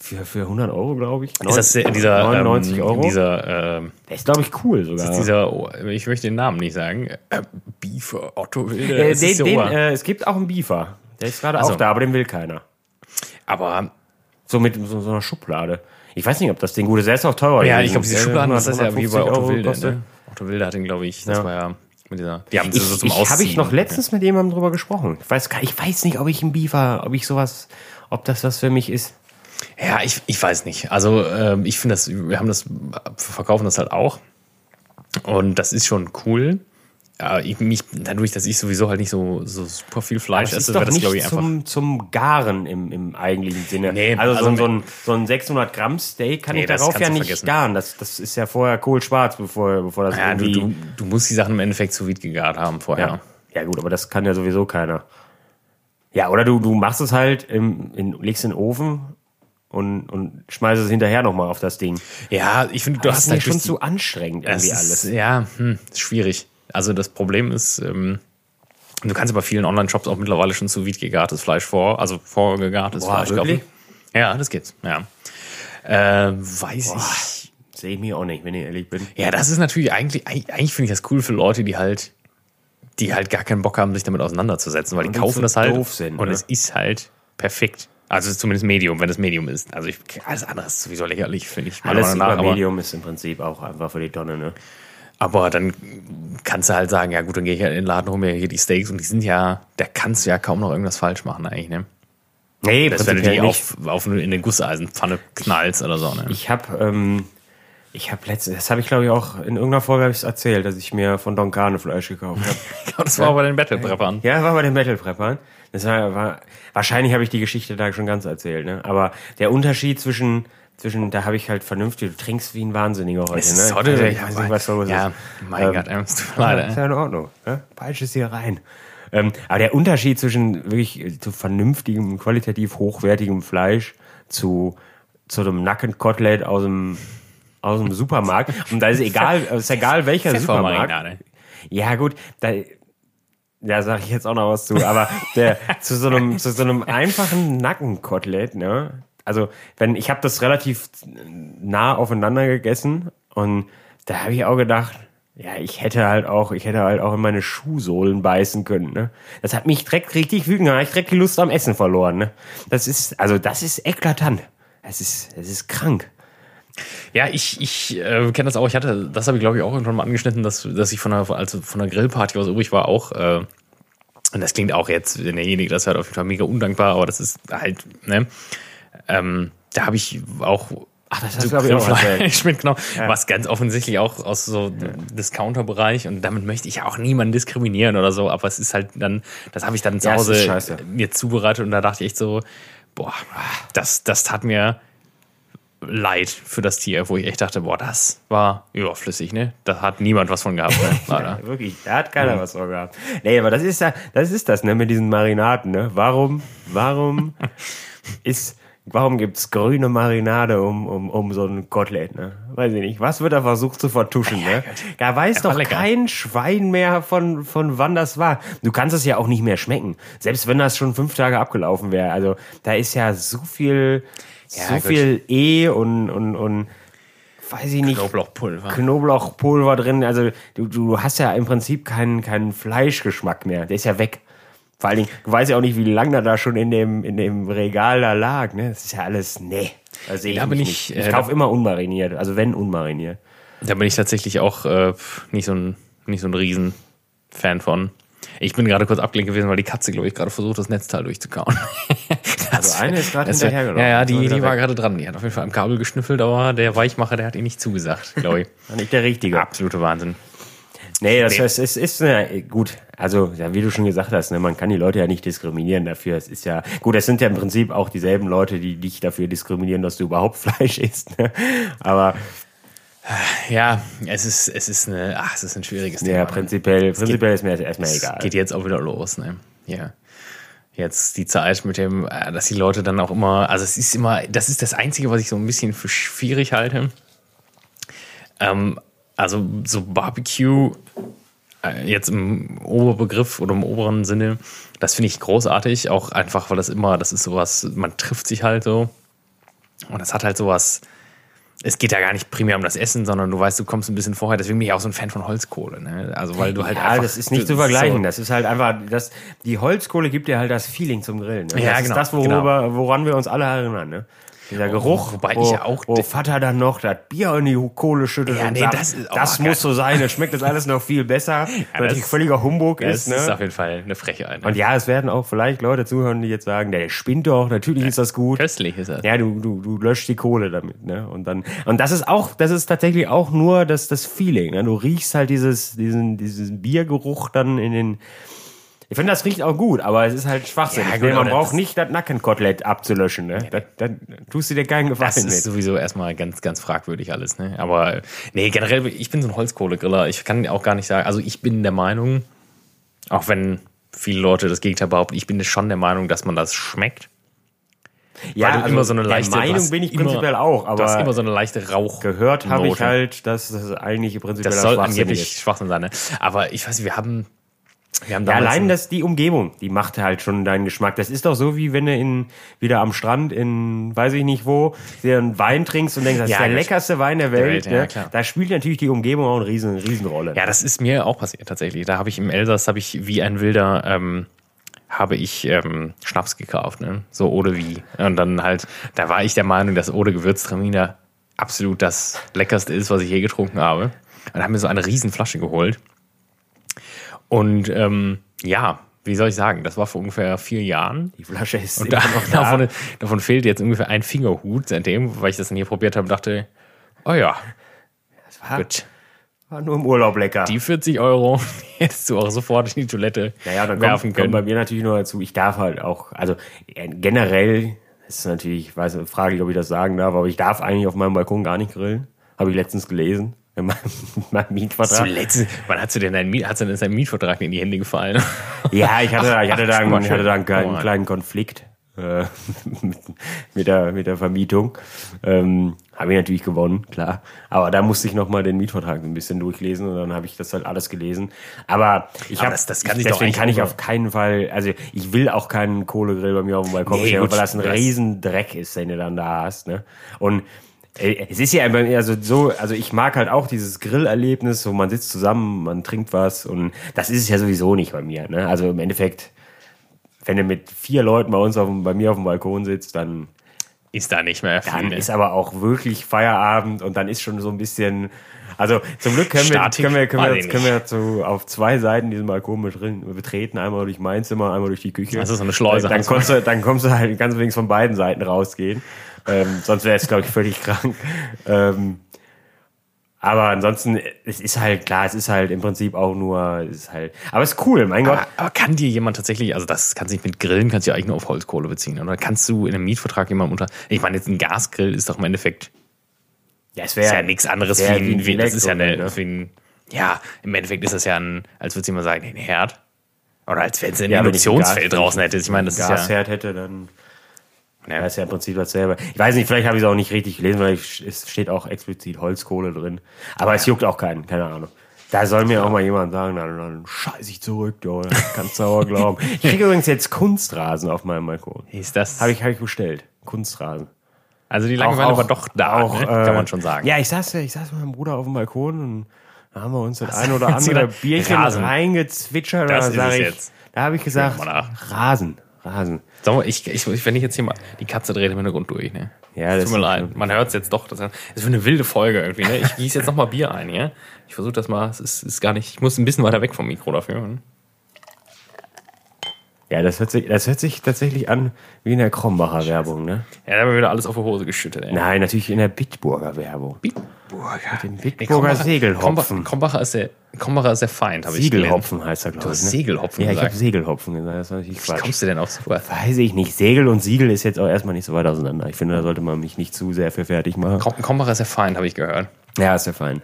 B: für, für 100 Euro, glaube ich.
A: Ist das dieser,
B: 99
A: ähm,
B: Euro?
A: dieser, ähm,
B: der ist, glaube ich, cool sogar.
A: dieser, oh, ich möchte den Namen nicht sagen, äh, Beefer Otto Wilde.
B: äh,
A: es
B: den,
A: ist so,
B: den, äh, es gibt auch einen Beefer. Der ist gerade
A: Ach so.
B: auch da, aber den will keiner.
A: aber
B: So mit so, so einer Schublade. Ich weiß nicht, ob das Ding gut ist. Der ist auch teurer.
A: ja, ich glaube, diese
B: Der
A: Schubladen, das ist ja wie
B: 150
A: bei Otto
B: Euro
A: Wilde. Ne? Otto Wilde hat den, glaube ich, das
B: Ja.
A: war ja mit dieser, die haben
B: Ich,
A: so zum
B: ich habe ich noch letztens mit jemandem drüber gesprochen. Ich weiß, gar- ich weiß nicht, ob ich ein Beaver, ob ich sowas, ob das was für mich ist.
A: Ja, ich, ich weiß nicht. Also ähm, ich finde das, wir haben das, verkaufen das halt auch. Und das ist schon cool. Ja, ich, mich, dadurch, dass ich sowieso halt nicht so, so super viel Fleisch esse, wäre das, glaube ich, einfach.
B: zum, zum Garen im, im eigentlichen Sinne.
A: Nee,
B: also, so,
A: also
B: ein- so, ein, so ein 600 Gramm Steak kann
A: Nee,
B: ich darauf ja
A: du
B: nicht
A: vergessen.
B: garen. Das, das ist ja vorher kohlschwarz, bevor, bevor das
A: Ja, du,
B: irgendwie...
A: du, du musst die Sachen im Endeffekt zu vide gegart haben vorher.
B: ja. ja gut, aber das kann ja sowieso keiner. Ja, oder du, du machst es halt, im, in, legst in den Ofen und, und schmeißt es hinterher nochmal auf das Ding.
A: Ja, ich finde, du
B: Das
A: hast halt
B: schon zu anstrengend irgendwie
A: ist,
B: alles.
A: Ja, hm, ist schwierig. Also das Problem ist, ähm, du kannst bei vielen Online-Shops auch mittlerweile schon zu vide gegartes Fleisch vor, also vorgegartes
B: Boah,
A: Fleisch
B: wirklich?
A: kaufen. Ja, das geht. Ja. Äh, weiß ich.
B: Sehe ich mir auch nicht, wenn ich ehrlich bin.
A: Ja, das ist natürlich eigentlich, eigentlich finde ich das cool für Leute, die halt, die halt gar keinen Bock haben, sich damit auseinanderzusetzen, weil die
B: Und die
A: kaufen
B: zu
A: das halt
B: doof sind,
A: und
B: ne?
A: es ist halt perfekt. Also zumindest Medium, wenn es Medium ist. Also ich, alles andere ist sowieso lächerlich, finde ich.
B: Alles
A: nach,
B: über
A: aber-
B: Medium ist im Prinzip auch einfach für die Tonne, ne?
A: Aber dann kannst du halt sagen, ja gut, dann gehe ich halt in den Laden rum, mir hier die Steaks und die sind ja, da kannst du ja kaum noch irgendwas falsch machen eigentlich, ne?
B: Nee,
A: Das wenn du die auf, auf in eine Gusseisenpfanne knallst oder so, ne?
B: Ich habe, ähm, ich habe letzte, das habe ich glaube ich auch in irgendeiner Folge hab ich's erzählt, dass ich mir von Don Carne Fleisch gekauft habe.
A: das war bei den Battle Preppern.
B: ja, war bei den Battle Preppern. Das war, war wahrscheinlich habe ich die Geschichte da schon ganz erzählt, ne? Aber der Unterschied zwischen zwischen, da habe ich halt vernünftig, du trinkst wie ein Wahnsinniger heute,
A: Es
B: ne?
A: ist heute,
B: ich weiß, ich weiß nicht, was da los
A: ja,
B: ist.
A: mein
B: Ähm,
A: Gott, ey, es tut mir leid,
B: Ja,
A: ey.
B: ist ja in Ordnung. Ne? Peitsche es hier rein. Ähm, aber der Unterschied zwischen wirklich zu vernünftigem, qualitativ hochwertigem Fleisch zu, zu einem Nackenkotelett aus dem, aus dem Supermarkt. Und da ist egal, es ist egal welcher Supermarkt.
A: Pfeffermarinade.
B: Ja, gut, da, da sage ich jetzt auch noch was zu, aber der, zu, so einem, zu so einem einfachen Nackenkotelett, ne? Also, wenn ich habe das relativ nah aufeinander gegessen und da habe ich auch gedacht, ja, ich hätte halt auch, ich hätte halt auch in meine Schuhsohlen beißen können, ne? Das hat mich direkt richtig wütend gemacht, ich direkt die Lust am Essen verloren, ne? Das ist, also das ist eklatant. Das ist, das ist krank.
A: Ja, ich, ich äh, kenne das auch. Ich hatte, das habe ich glaube ich auch irgendwann mal angeschnitten, dass, dass ich von einer, also von einer Grillparty, was übrig war, auch, äh, und das klingt auch jetzt, wenn derjenige das hört, auf jeden Fall mega undankbar, aber das ist halt, ne, ähm, da habe ich auch
B: Ach, das
A: so
B: hast du, ich, auch erzählt.
A: Grillfleisch mitgenommen, was ganz offensichtlich auch aus so Discounter-Bereich und damit möchte ich ja auch niemanden diskriminieren oder so, aber es ist halt dann, das habe ich dann zu
B: Ja,
A: Hause mir zubereitet und da dachte ich echt so, boah, das, das tat mir leid für das Tier, wo ich echt dachte, boah, das war überflüssig, ne? Da hat niemand was von gehabt, ne?
B: Ja, wirklich, da hat keiner was von gehabt. Nee, aber das ist ja, das ist das, ne, mit diesen Marinaden, ne? Warum, warum ist, warum gibt's grüne Marinade um, um, um so ein Kotelett, ne? Weiß ich nicht. Was wird da versucht zu vertuschen, ne? Da weiß doch
A: lecker.
B: kein Schwein mehr von, von wann das war. Du kannst es ja auch nicht mehr schmecken. Selbst wenn das schon fünf Tage abgelaufen wäre. Also, da ist ja so viel,
A: Ja,
B: so
A: gut.
B: viel E und, und, und, weiß ich nicht.
A: Knoblauchpulver.
B: Knoblauchpulver drin. Also du, du hast ja im Prinzip keinen, keinen Fleischgeschmack mehr. Der ist ja weg. Vor allen Dingen, du weißt ja auch nicht, wie lange da, da schon in dem, in dem Regal da lag. Ne? Das ist ja alles, nee. Da sehe ich
A: Da bin ich,
B: nicht. Ich
A: äh,
B: kaufe immer unmariniert. Also wenn unmariniert.
A: Da bin ich tatsächlich auch äh, nicht so ein, nicht so ein Riesen-Fan von. Ich bin gerade kurz abgelenkt gewesen, weil die Katze, glaube ich, gerade versucht, das Netzteil durchzukauen.
B: Also eine ist gerade hinterhergelaufen.
A: Ja, ja,
B: Ist
A: die, die war
B: weg.
A: gerade dran. Die hat auf jeden Fall am Kabel geschnüffelt, aber der Weichmacher, der hat ihr nicht zugesagt, glaube ich.
B: War nicht der Richtige.
A: Absolute Wahnsinn.
B: Nee, das
A: Nee.
B: heißt, es ist äh, gut. Also, ja, wie du schon gesagt hast, ne, man kann die Leute ja nicht diskriminieren dafür. Es ist ja gut, es sind ja im Prinzip auch dieselben Leute, die dich dafür diskriminieren, dass du überhaupt Fleisch isst. Ne? Aber
A: Ja, es ist, es ist eine, ach, es ist ein schwieriges Thema.
B: ja, prinzipiell, prinzipiell ist mir erstmal
A: Es
B: egal.
A: geht jetzt auch wieder los, ne? Ja. Jetzt die Zeit mit dem, äh, dass die Leute dann auch immer, also es ist immer, das ist das Einzige, was ich so ein bisschen für schwierig halte. Ähm, also so Barbecue, äh, jetzt im Oberbegriff oder im oberen Sinne, das finde ich großartig, auch einfach, weil das immer, das ist sowas, man trifft sich halt so und das hat halt sowas, es geht ja gar nicht primär um das Essen, sondern du weißt, du kommst ein bisschen vorher, deswegen bin ich auch so ein Fan von Holzkohle, ne? Also weil du halt
B: Ja, das ist nicht zu
A: so-
B: vergleichen. Das ist halt einfach, das, die Holzkohle gibt dir halt das Feeling zum Grillen. Ne?
A: Ja,
B: das
A: genau,
B: ist das, worüber, woran wir uns alle erinnern. Ne? Dieser Geruch,
A: wobei
B: wo,
A: ich ja auch de-
B: Vater dann noch das Bier in die Kohle schüttet
A: Ja,
B: und
A: nee,
B: sagt,
A: das ist- oh,
B: das muss so sein, dann schmeckt das alles noch viel besser, weil natürlich
A: das-
B: völliger Humbug
A: Das
B: ist.
A: ist,
B: Ne?
A: auf jeden Fall eine Frechheit. Ne?
B: Und ja, es werden auch vielleicht Leute zuhören, die jetzt sagen, der spinnt doch, natürlich ist das gut.
A: Köstlich ist das.
B: Ja, du, du, du löscht die Kohle damit, ne? Und dann, und das ist auch, das ist tatsächlich auch nur das, das Feeling, ne? Du riechst halt dieses, diesen, diesen Biergeruch dann in den, ich finde, das riecht auch gut, aber es ist halt Schwachsinn.
A: Ja,
B: meine, man
A: aber
B: braucht
A: das-
B: nicht das Nackenkotelett abzulöschen, ne? Da, dann tust du dir keinen Gefallen
A: Das ist
B: mit.
A: sowieso erstmal ganz, ganz fragwürdig alles. Ne? Aber nee, generell, ich bin so ein Holzkohlegriller. Ich kann auch gar nicht sagen, also ich bin der Meinung, auch wenn viele Leute das Gegenteil behaupten, ich bin schon der Meinung, dass man das schmeckt.
B: Ja,
A: du immer so eine leichte-
B: der Meinung bin ich
A: immer-
B: prinzipiell auch,
A: Du hast immer
B: aber
A: so eine leichte Rauch.
B: gehört habe ich halt, dass das eigentlich prinzipiell
A: Das soll angeblich. Schwachsinn sein. Ne? Aber ich weiß nicht, wir haben
B: Ja, allein
A: ein-
B: das, die Umgebung, die macht halt schon deinen Geschmack. Das ist doch so, wie wenn du in, wieder am Strand in, weiß ich nicht wo, dir einen Wein trinkst und denkst, das
A: Ja,
B: ist der leckerste Wein der Welt.
A: Welt, ja,
B: ne?
A: klar.
B: Da spielt natürlich die Umgebung auch eine riesen, Riesenrolle.
A: Ja, das ist mir auch passiert tatsächlich. Da habe ich im Elsass, habe ich wie ein Wilder, ähm, habe ich ähm, Schnaps gekauft, ne? So Ode wie. Und dann halt, da war ich der Meinung, dass Ode Gewürztraminer absolut das leckerste ist, was ich je getrunken habe. Und haben mir so eine riesen Flasche geholt. Und ähm, ja, wie soll ich sagen, das war vor ungefähr vier Jahren.
B: Die Flasche ist
A: Und da,
B: noch da.
A: davon, davon fehlt jetzt ungefähr ein Fingerhut seitdem, weil ich das dann hier probiert habe und dachte, oh ja,
B: Das war,
A: gut.
B: war nur im Urlaub lecker.
A: Die 40 Euro hättest du auch sofort in die Toilette
B: naja, dann
A: werfen
B: kommt, kommt
A: können.
B: bei mir natürlich nur dazu, ich darf halt auch, also äh, generell ist natürlich, ich weiß, fraglich, ob ich das sagen darf, aber ich darf eigentlich auf meinem Balkon gar nicht grillen. Habe ich letztens gelesen. In meinem, in meinem Mietvertrag.
A: Zuletzt, wann hast du denn deinen, hast du denn deinen Mietvertrag in die Hände gefallen?
B: Ja, ich hatte, ich hatte da,
A: Guck mal,
B: einen, ich hatte da einen kleinen, kleinen Konflikt äh, mit, mit, der, mit der Vermietung. Ähm, habe ich natürlich gewonnen, klar. Aber da musste ich nochmal den Mietvertrag ein bisschen durchlesen und dann habe ich das halt alles gelesen. Aber ich habe
A: das- das kann
B: ich,
A: doch
B: deswegen kann ich auf keinen Fall, also ich will auch keinen Kohlegrill bei mir auf dem Balkon
A: Nee,
B: stellen, weil das ein
A: das-
B: riesen Dreck ist, den du dann da hast. Ne? Und es ist ja immer eher so, so, also ich mag halt auch dieses Grillerlebnis, wo man sitzt zusammen, man trinkt was und das ist es ja sowieso nicht bei mir. Ne? Also im Endeffekt, wenn du mit vier Leuten bei uns auf, bei mir auf dem Balkon sitzt, dann,
A: Ist da nicht mehr viel.
B: dann ist aber auch wirklich Feierabend und dann ist schon so ein bisschen, also zum Glück können wir, können wir, können wir,
A: die
B: können wir zu, auf zwei Seiten diesen Balkon betreten, einmal durch mein Zimmer, einmal durch die Küche.
A: Das ist so eine Schleuse.
B: Dann, kommst du, dann kommst du halt ganz wenigstens von beiden Seiten rausgehen. Ähm, sonst wäre es, glaube ich, völlig krank. Ähm, aber ansonsten, es ist halt klar, es ist halt im Prinzip auch nur, es ist halt, aber es ist cool, mein Gott.
A: aber, aber kann dir jemand tatsächlich, also das kann sich mit Grillen, kannst du ja eigentlich nur auf Holzkohle beziehen. Oder kannst du in einem Mietvertrag jemandem unter. Ich meine, jetzt ein Gasgrill ist doch im Endeffekt
B: Ja, es
A: ist ja nichts anderes wie
B: wär
A: ein, wie, das ist ja eine,
B: ne?
A: wie ein, ja, im Endeffekt ist das ja ein, als würde jemand sagen, ein Herd. Oder als wenn es ein
B: Ja, ein
A: Induktionsfeld draußen hätte. Ich meine, das ist ja,
B: Gasherd hätte, dann
A: ja,
B: Das ist ja im Prinzip dasselbe. Ich weiß nicht, vielleicht habe ich es auch nicht richtig gelesen, weil ich, es steht auch explizit Holzkohle drin. Aber es juckt auch keinen, keine Ahnung. Da soll mir auch mal jemand sagen, dann, dann scheiß ich zurück, du, kannst du aber glauben. Ich kriege übrigens jetzt Kunstrasen auf meinem Balkon.
A: ist das.
B: Habe ich, hab ich bestellt. Kunstrasen.
A: also die Langeweile war doch da,
B: auch,
A: ne? kann man schon sagen.
B: Ja, ich saß, ich saß mit meinem Bruder auf dem Balkon und da haben wir uns das
A: Was
B: ein oder andere? Bierchen
A: Rasen.
B: reingezwitschert.
A: Das
B: da
A: ist
B: ich,
A: jetzt.
B: Da habe ich gesagt. Rasen, Rasen.
A: Sag mal, ich, ich, wenn ich jetzt hier mal, die Katze dreht im Hintergrund durch, ne?
B: Ja, das
A: Tut mir leid. Man hört es jetzt doch. Das ist für eine wilde Folge irgendwie, ne? Ich gieße jetzt noch mal Bier ein, ja? Ich versuche das mal. Es ist, ist gar nicht, ich muss ein bisschen weiter weg vom Mikro dafür. Ne?
B: Ja, das hört sich, das hört sich tatsächlich an wie in der Krombacher Werbung, ne?
A: Ja, da haben wir wieder alles auf die Hose geschüttet, ey.
B: Nein, natürlich in der Bitburger Werbung.
A: Bitburger.
B: Den
A: Nee,
B: Bitburger Segelhopfen.
A: Krombacher- ist der, Krombacher ist der Feind, habe ich.
B: Segelhopfen heißt er, glaube
A: hast
B: ich. Ne?
A: Segelhopfen
B: Ja, ich habe
A: gesagt.
B: Segelhopfen gesagt. Das war natürlich
A: Wie
B: Quatsch.
A: kommst du denn auf sowas?
B: Weiß ich nicht. Segel und Siegel ist jetzt auch erstmal nicht so weit auseinander. Ich finde, da sollte man mich nicht zu sehr für fertig machen.
A: Krom- Krombacher ist der Feind, habe ich gehört.
B: Ja, ist ja fein.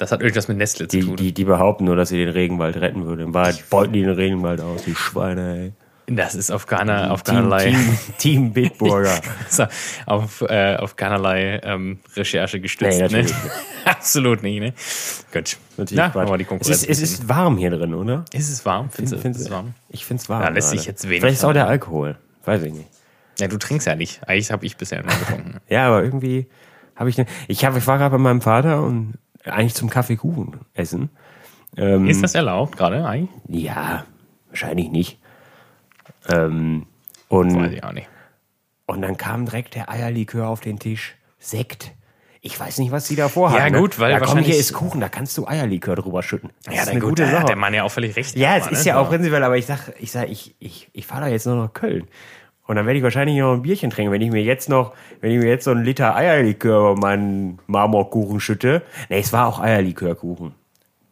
A: Das hat irgendwas mit Nestle zu
B: Die,
A: tun.
B: die, die behaupten nur, dass sie den Regenwald retten würde. In Wahrheit beuten die den Regenwald aus, die Schweine, ey.
A: das ist auf auf
B: Team,
A: keinerlei,
B: Team, Team Bitburger.
A: auf, äh, auf keinerlei ähm, Recherche gestützt.
B: Nee,
A: ne? Absolut nicht, ne? Gut.
B: Natürlich
A: Na, wir die
B: es,
A: Konkurrenz.
B: ist, es ist warm hier drin, oder?
A: ist es warm? Findest du,
B: Find's-
A: ist es warm?
B: Ich finde es warm.
A: Ja, lässt sich
B: gerade.
A: jetzt wenig
B: Vielleicht ist auch der Alkohol. Weiß ich nicht.
A: Ja, du trinkst ja nicht. Eigentlich habe ich bisher nur getrunken.
B: Ja, aber irgendwie habe ich. Ne, ich, hab, ich war gerade bei meinem Vater und eigentlich zum Kaffeekuchen essen. Ähm,
A: Ist das erlaubt gerade eigentlich?
B: Ja, wahrscheinlich nicht. Ähm,
A: Weiß
B: und,
A: ich auch nicht.
B: und dann kam direkt der Eierlikör auf den Tisch. Sekt. Ich weiß nicht, was sie da vorhaben.
A: Ja, gut, weil
B: da komm, hier ist Kuchen, da kannst du Eierlikör drüber schütten. Das
A: Ja,
B: ist
A: dann
B: eine
A: gut,
B: gute Sache.
A: hat der Mann ja auch völlig recht.
B: Ja, es ist
A: ne?
B: ja auch prinzipiell, aber ich sag, ich sag, ich, ich, ich fahre da jetzt nur nach Köln. Und dann werde ich wahrscheinlich noch ein Bierchen trinken. Wenn ich mir jetzt noch, wenn ich mir jetzt so einen Liter Eierlikör über meinen Marmorkuchen schütte. Nee, es war auch Eierlikörkuchen.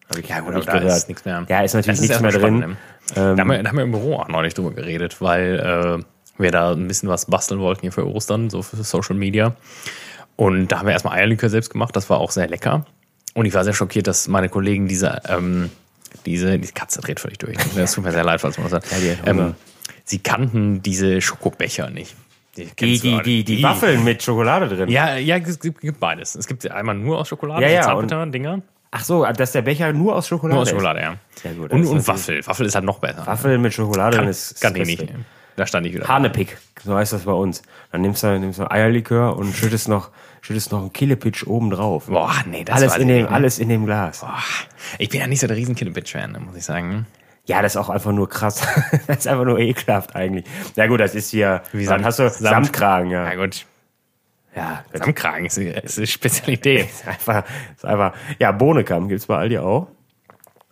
B: Habe ich,
A: Ja, gut,
B: hab
A: aber da ist nichts mehr.
B: Ja, ist natürlich nichts mehr drin.
A: ne? da, haben wir, da haben wir im Büro auch neulich drüber geredet, weil äh, wir da ein bisschen was basteln wollten hier für Ostern, so für Social Media. Und da haben wir erstmal Eierlikör selbst gemacht, das war auch sehr lecker. Und ich war sehr schockiert, dass meine Kollegen diese, ähm, diese, die Katze dreht völlig durch. Das tut mir sehr leid, falls man das sagt.
B: Ja, die
A: ähm, sie kannten diese Schokobecher nicht.
B: Die, die, die, die Waffeln mit Schokolade drin.
A: Ja, ja, es gibt, gibt beides. Es gibt einmal nur aus Schokolade,
B: Ja, ja,
A: Zartbitter-Dinger.
B: Ach so, dass der Becher nur aus Schokolade
A: Nur aus
B: ist.
A: Schokolade, ja.
B: Sehr gut,
A: und und Waffel. Waffel ist halt noch besser.
B: Waffeln mit Schokolade
A: kann,
B: ist,
A: kann ich nicht.
B: Beste.
A: Da stand ich wieder.
B: Hanepick, so heißt das bei uns. Dann nimmst du, nimmst du Eierlikör und schüttest noch, schüttest noch einen Killepitch oben drauf.
A: Boah, nee, das
B: alles
A: weiß
B: in dem, alles in dem Glas.
A: Boah, ich bin ja nicht so der riesen Killepitch-Fan, muss ich sagen.
B: Ja, das ist auch einfach nur krass. das ist einfach nur ekelhaft eigentlich. Ja gut, das ist hier,
A: Wie Samt-
B: hast du
A: Samt-
B: Samtkragen, ja.
A: Ja gut,
B: Ja,
A: Samtkragen ist, ist eine Spezialität.
B: ist einfach, ist einfach, ja, Bohnenkamm gibt's bei Aldi auch.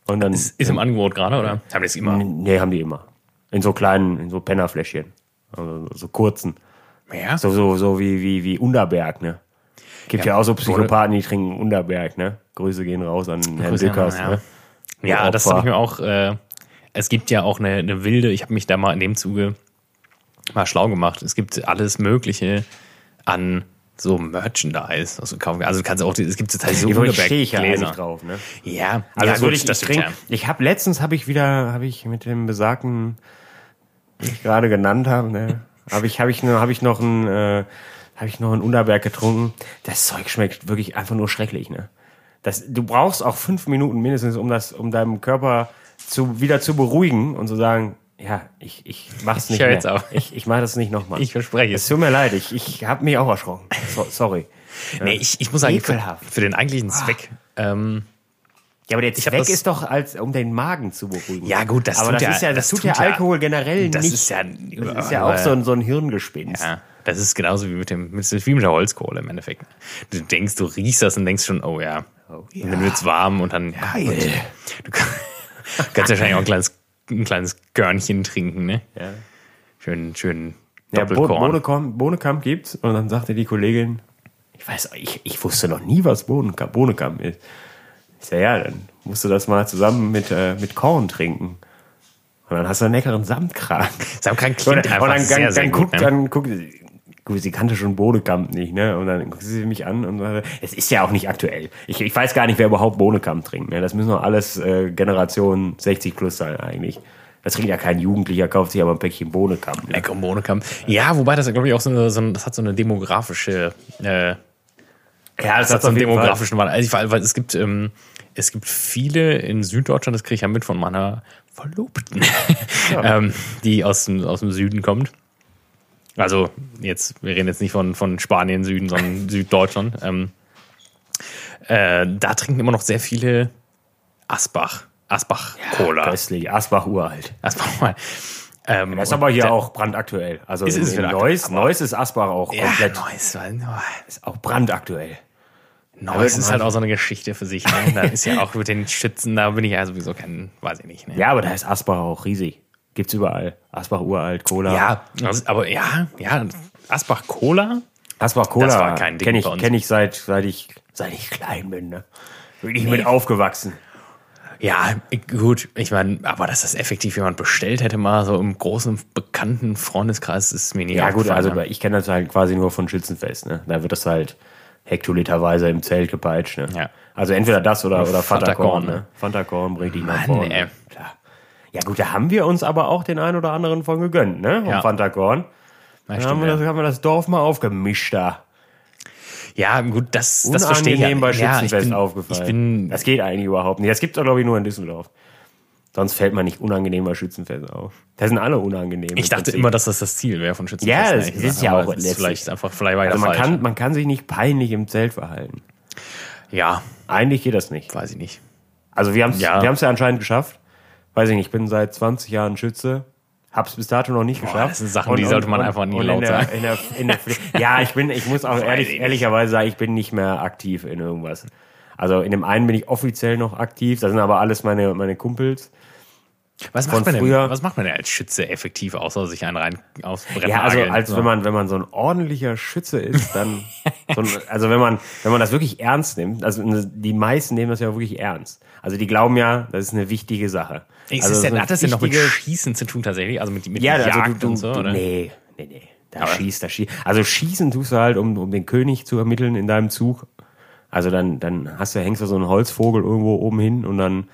B: Und dann,
A: Ist im Angebot gerade, oder? Haben die es immer?
B: nee, haben die immer. In so kleinen, in so Pennerfläschchen. Also so kurzen.
A: Ja?
B: So, so, so wie, wie, wie Unterberg, ne? Gibt ja,
A: Ja,
B: auch so Psychopathen, die trinken Unterberg, ne? Grüße gehen raus an Herrn
A: Grüße an-
B: Dückers,
A: ja.
B: ne?
A: Ja, das habe ich mir auch. Äh, es gibt ja auch eine, eine wilde, ich habe mich da mal in dem Zuge mal schlau gemacht. Es gibt alles Mögliche an so Merchandise, was du kaufen kannst. Also du kannst auch, es gibt total so
B: Übrigens stehe ich ja eigentlich drauf, ne?
A: Ja,
B: Also
A: ja,
B: das würde ich,
A: das
B: ich
A: stimmt,
B: trinke. Ich habe letztens habe ich wieder, habe ich mit dem besagten, den ich gerade genannt habe, ne, habe ich, habe ich, habe ich noch ein, äh, habe ich noch ein Unterberg getrunken. Das Zeug schmeckt wirklich einfach nur schrecklich, ne? Das, du brauchst auch fünf Minuten mindestens, um das, um deinem Körper zu, wieder zu beruhigen und zu sagen, ja, ich, ich mach's nicht
A: hör
B: mehr.
A: jetzt auf.
B: Ich, ich mache das nicht nochmal.
A: Ich verspreche
B: Es
A: es.
B: tut mir leid, ich, ich habe mich auch erschrocken. So, sorry.
A: Nee, ich, ich muss sagen, für, für den eigentlichen Zweck. Ähm,
B: Ja, aber der
A: hab
B: Zweck ist doch, als um den Magen zu beruhigen.
A: Ja, gut, das
B: aber
A: tut
B: das
A: ja-
B: ist ja, das,
A: das
B: tut ja
A: ja-
B: Alkohol generell
A: das
B: nicht.
A: ist ja,
B: das ist ja auch so ein, so ein Hirngespinst.
A: Ja, das ist genauso wie mit dem, mit, wie mit der Holzkohle im Endeffekt. Du denkst, du riechst das und denkst schon, oh ja. Und dann wird's warm und dann, ja, gut. Du kannst wahrscheinlich auch ein kleines, ein kleines Körnchen trinken, ne?
B: Ja.
A: Schön, schön
B: Ja, Bo
A: Doppelkorn.
B: Bohnekamp, Bohnekamp gibt's und dann sagte die Kollegin, ich weiß, ich, ich wusste noch nie, was Bohnekamp, Bohnekamp ist. Ich sag, ja, dann musst du das mal zusammen mit, äh, mit Korn trinken. Und dann hast du einen leckeren Samtkragen.
A: Samtkragen
B: Und
A: klingt
B: dann,
A: einfach
B: und dann,
A: sehr,
B: dann,
A: sehr
B: dann
A: gut,
B: guckt,
A: ne?
B: dann guckt, gut, sie kannte schon Bohnekamp nicht, ne? Und dann guckt sie mich an und sagte, es ist ja auch nicht aktuell. Ich, ich weiß gar nicht, wer überhaupt Bohnekamp trinkt. Ne? Das müssen doch alles äh, Generation 60 plus sein eigentlich. Das trinkt ja kein Jugendlicher, kauft sich aber ein Päckchen Bohnekamp. Ne?
A: Lecker Bohnenkamp. Ja, wobei das, glaube ich, auch so eine, so ein, das hat so eine demografische, äh,
B: Ja,
A: das hat so einen demografischen Wandel. Also, weil, weil es gibt, ähm, es gibt viele in Süddeutschland, das kriege ich ja mit von meiner Verlobten, ähm, die aus dem, aus dem Süden kommt. Also jetzt, wir reden jetzt nicht von, von Spanien, Süden, sondern Süddeutschland. Ähm, äh, da trinken immer noch sehr viele Asbach, Asbach-Cola.
B: Köstlich, Asbach uralt.
A: Asbach mal. Ähm,
B: Das ist aber hier auch brandaktuell. Also
A: Ist
B: in,
A: es
B: in Neuss, Neuss ist Asbach auch
A: Ja,
B: komplett,
A: Neuss,
B: ist auch brandaktuell.
A: Neuss ist halt auch so eine Geschichte für sich. Ne? Da ist ja auch mit den Schützen, da bin ich ja sowieso kein, weiß ich nicht. Ne?
B: Ja, aber da ist Asbach auch riesig. Gibt's überall. Asbach uralt, Cola.
A: Ja, also, aber ja, ja, Asbach Cola.
B: Asbach Cola
A: Das war kein Ding
B: kenne
A: bei
B: ich,
A: uns.
B: kenn ich seit, seit ich, seit ich klein bin, ne? Bin ich mit aufgewachsen.
A: Ja, gut, ich meine, aber dass das effektiv jemand bestellt hätte, mal so im großen, bekannten Freundeskreis, ist mir nie
B: Ja, gut, also
A: ne?
B: ich kenne das halt quasi nur von Schützenfest, ne? Da wird das halt hektoliterweise im Zelt gepeitscht, ne?
A: Ja.
B: Also entweder das oder, oder
A: Fanta
B: Fanta-Korn,
A: Korn,
B: ne? Fanta-Korn bringt nach
A: Mann,
B: vorne.
A: ey.
B: Ja gut, da haben wir uns aber auch den einen oder anderen von gegönnt, ne? Um
A: Ja.
B: Fanta-Korn.
A: Ja,
B: Da
A: stimmt,
B: haben wir, das, haben wir das Dorf mal aufgemischt da.
A: ja, gut, das, das verstehe ich.
B: Unangenehm bei
A: ja, ich
B: Schützenfest
A: bin,
B: aufgefallen.
A: Ich bin,
B: das geht eigentlich überhaupt nicht. Das gibt's doch, glaube ich, nur in Düsseldorf. Sonst fällt man nicht unangenehm bei Schützenfest auf. Da sind alle unangenehm. im
A: ich dachte
B: Prinzip.
A: immer, dass das das Ziel wäre von Schützenfest.
B: Ja, das
A: ehrlich
B: ist
A: gesagt,
B: ja auch
A: ist vielleicht einfach, vielleicht
B: also man
A: falsch.
B: kann, man kann sich nicht peinlich im Zelt verhalten.
A: ja,
B: Eigentlich geht das nicht.
A: weiß ich nicht.
B: Also wir haben es
A: Ja.
B: wir ja anscheinend geschafft. Weiß ich nicht, ich bin seit 20 Jahren Schütze. Hab's bis dato noch nicht geschafft.
A: das sind Sachen, die sollte man einfach nie laut
B: der,
A: sagen.
B: In der, in der, ja, ich bin, ich muss auch ehrlich, ehrlicherweise sagen, ich bin nicht mehr aktiv in irgendwas. Also in dem einen bin ich offiziell noch aktiv, das sind aber alles meine, meine Kumpels.
A: Was macht, man denn,
B: früher-
A: was macht man denn als Schütze effektiv, außer sich einen rein aufs Brett
B: Ja, also als
A: So.
B: wenn man, wenn man so ein ordentlicher Schütze ist, dann, so ein, also wenn man, wenn man das wirklich ernst nimmt, also die meisten nehmen das ja wirklich ernst. Also die glauben ja, das ist eine wichtige Sache.
A: Ist
B: also
A: denn, hat das denn noch mit Schießen zu tun tatsächlich? Also mit, mit
B: Ja,
A: Jagd
B: also du, du,
A: und so, oder?
B: nee, nee, nee. Da
A: Aber-
B: schießt, da schießt. Also schießen tust du halt, um, um den König zu ermitteln in deinem Zug. Also dann, dann hast du, hängst du so einen Holzvogel irgendwo oben hin und dann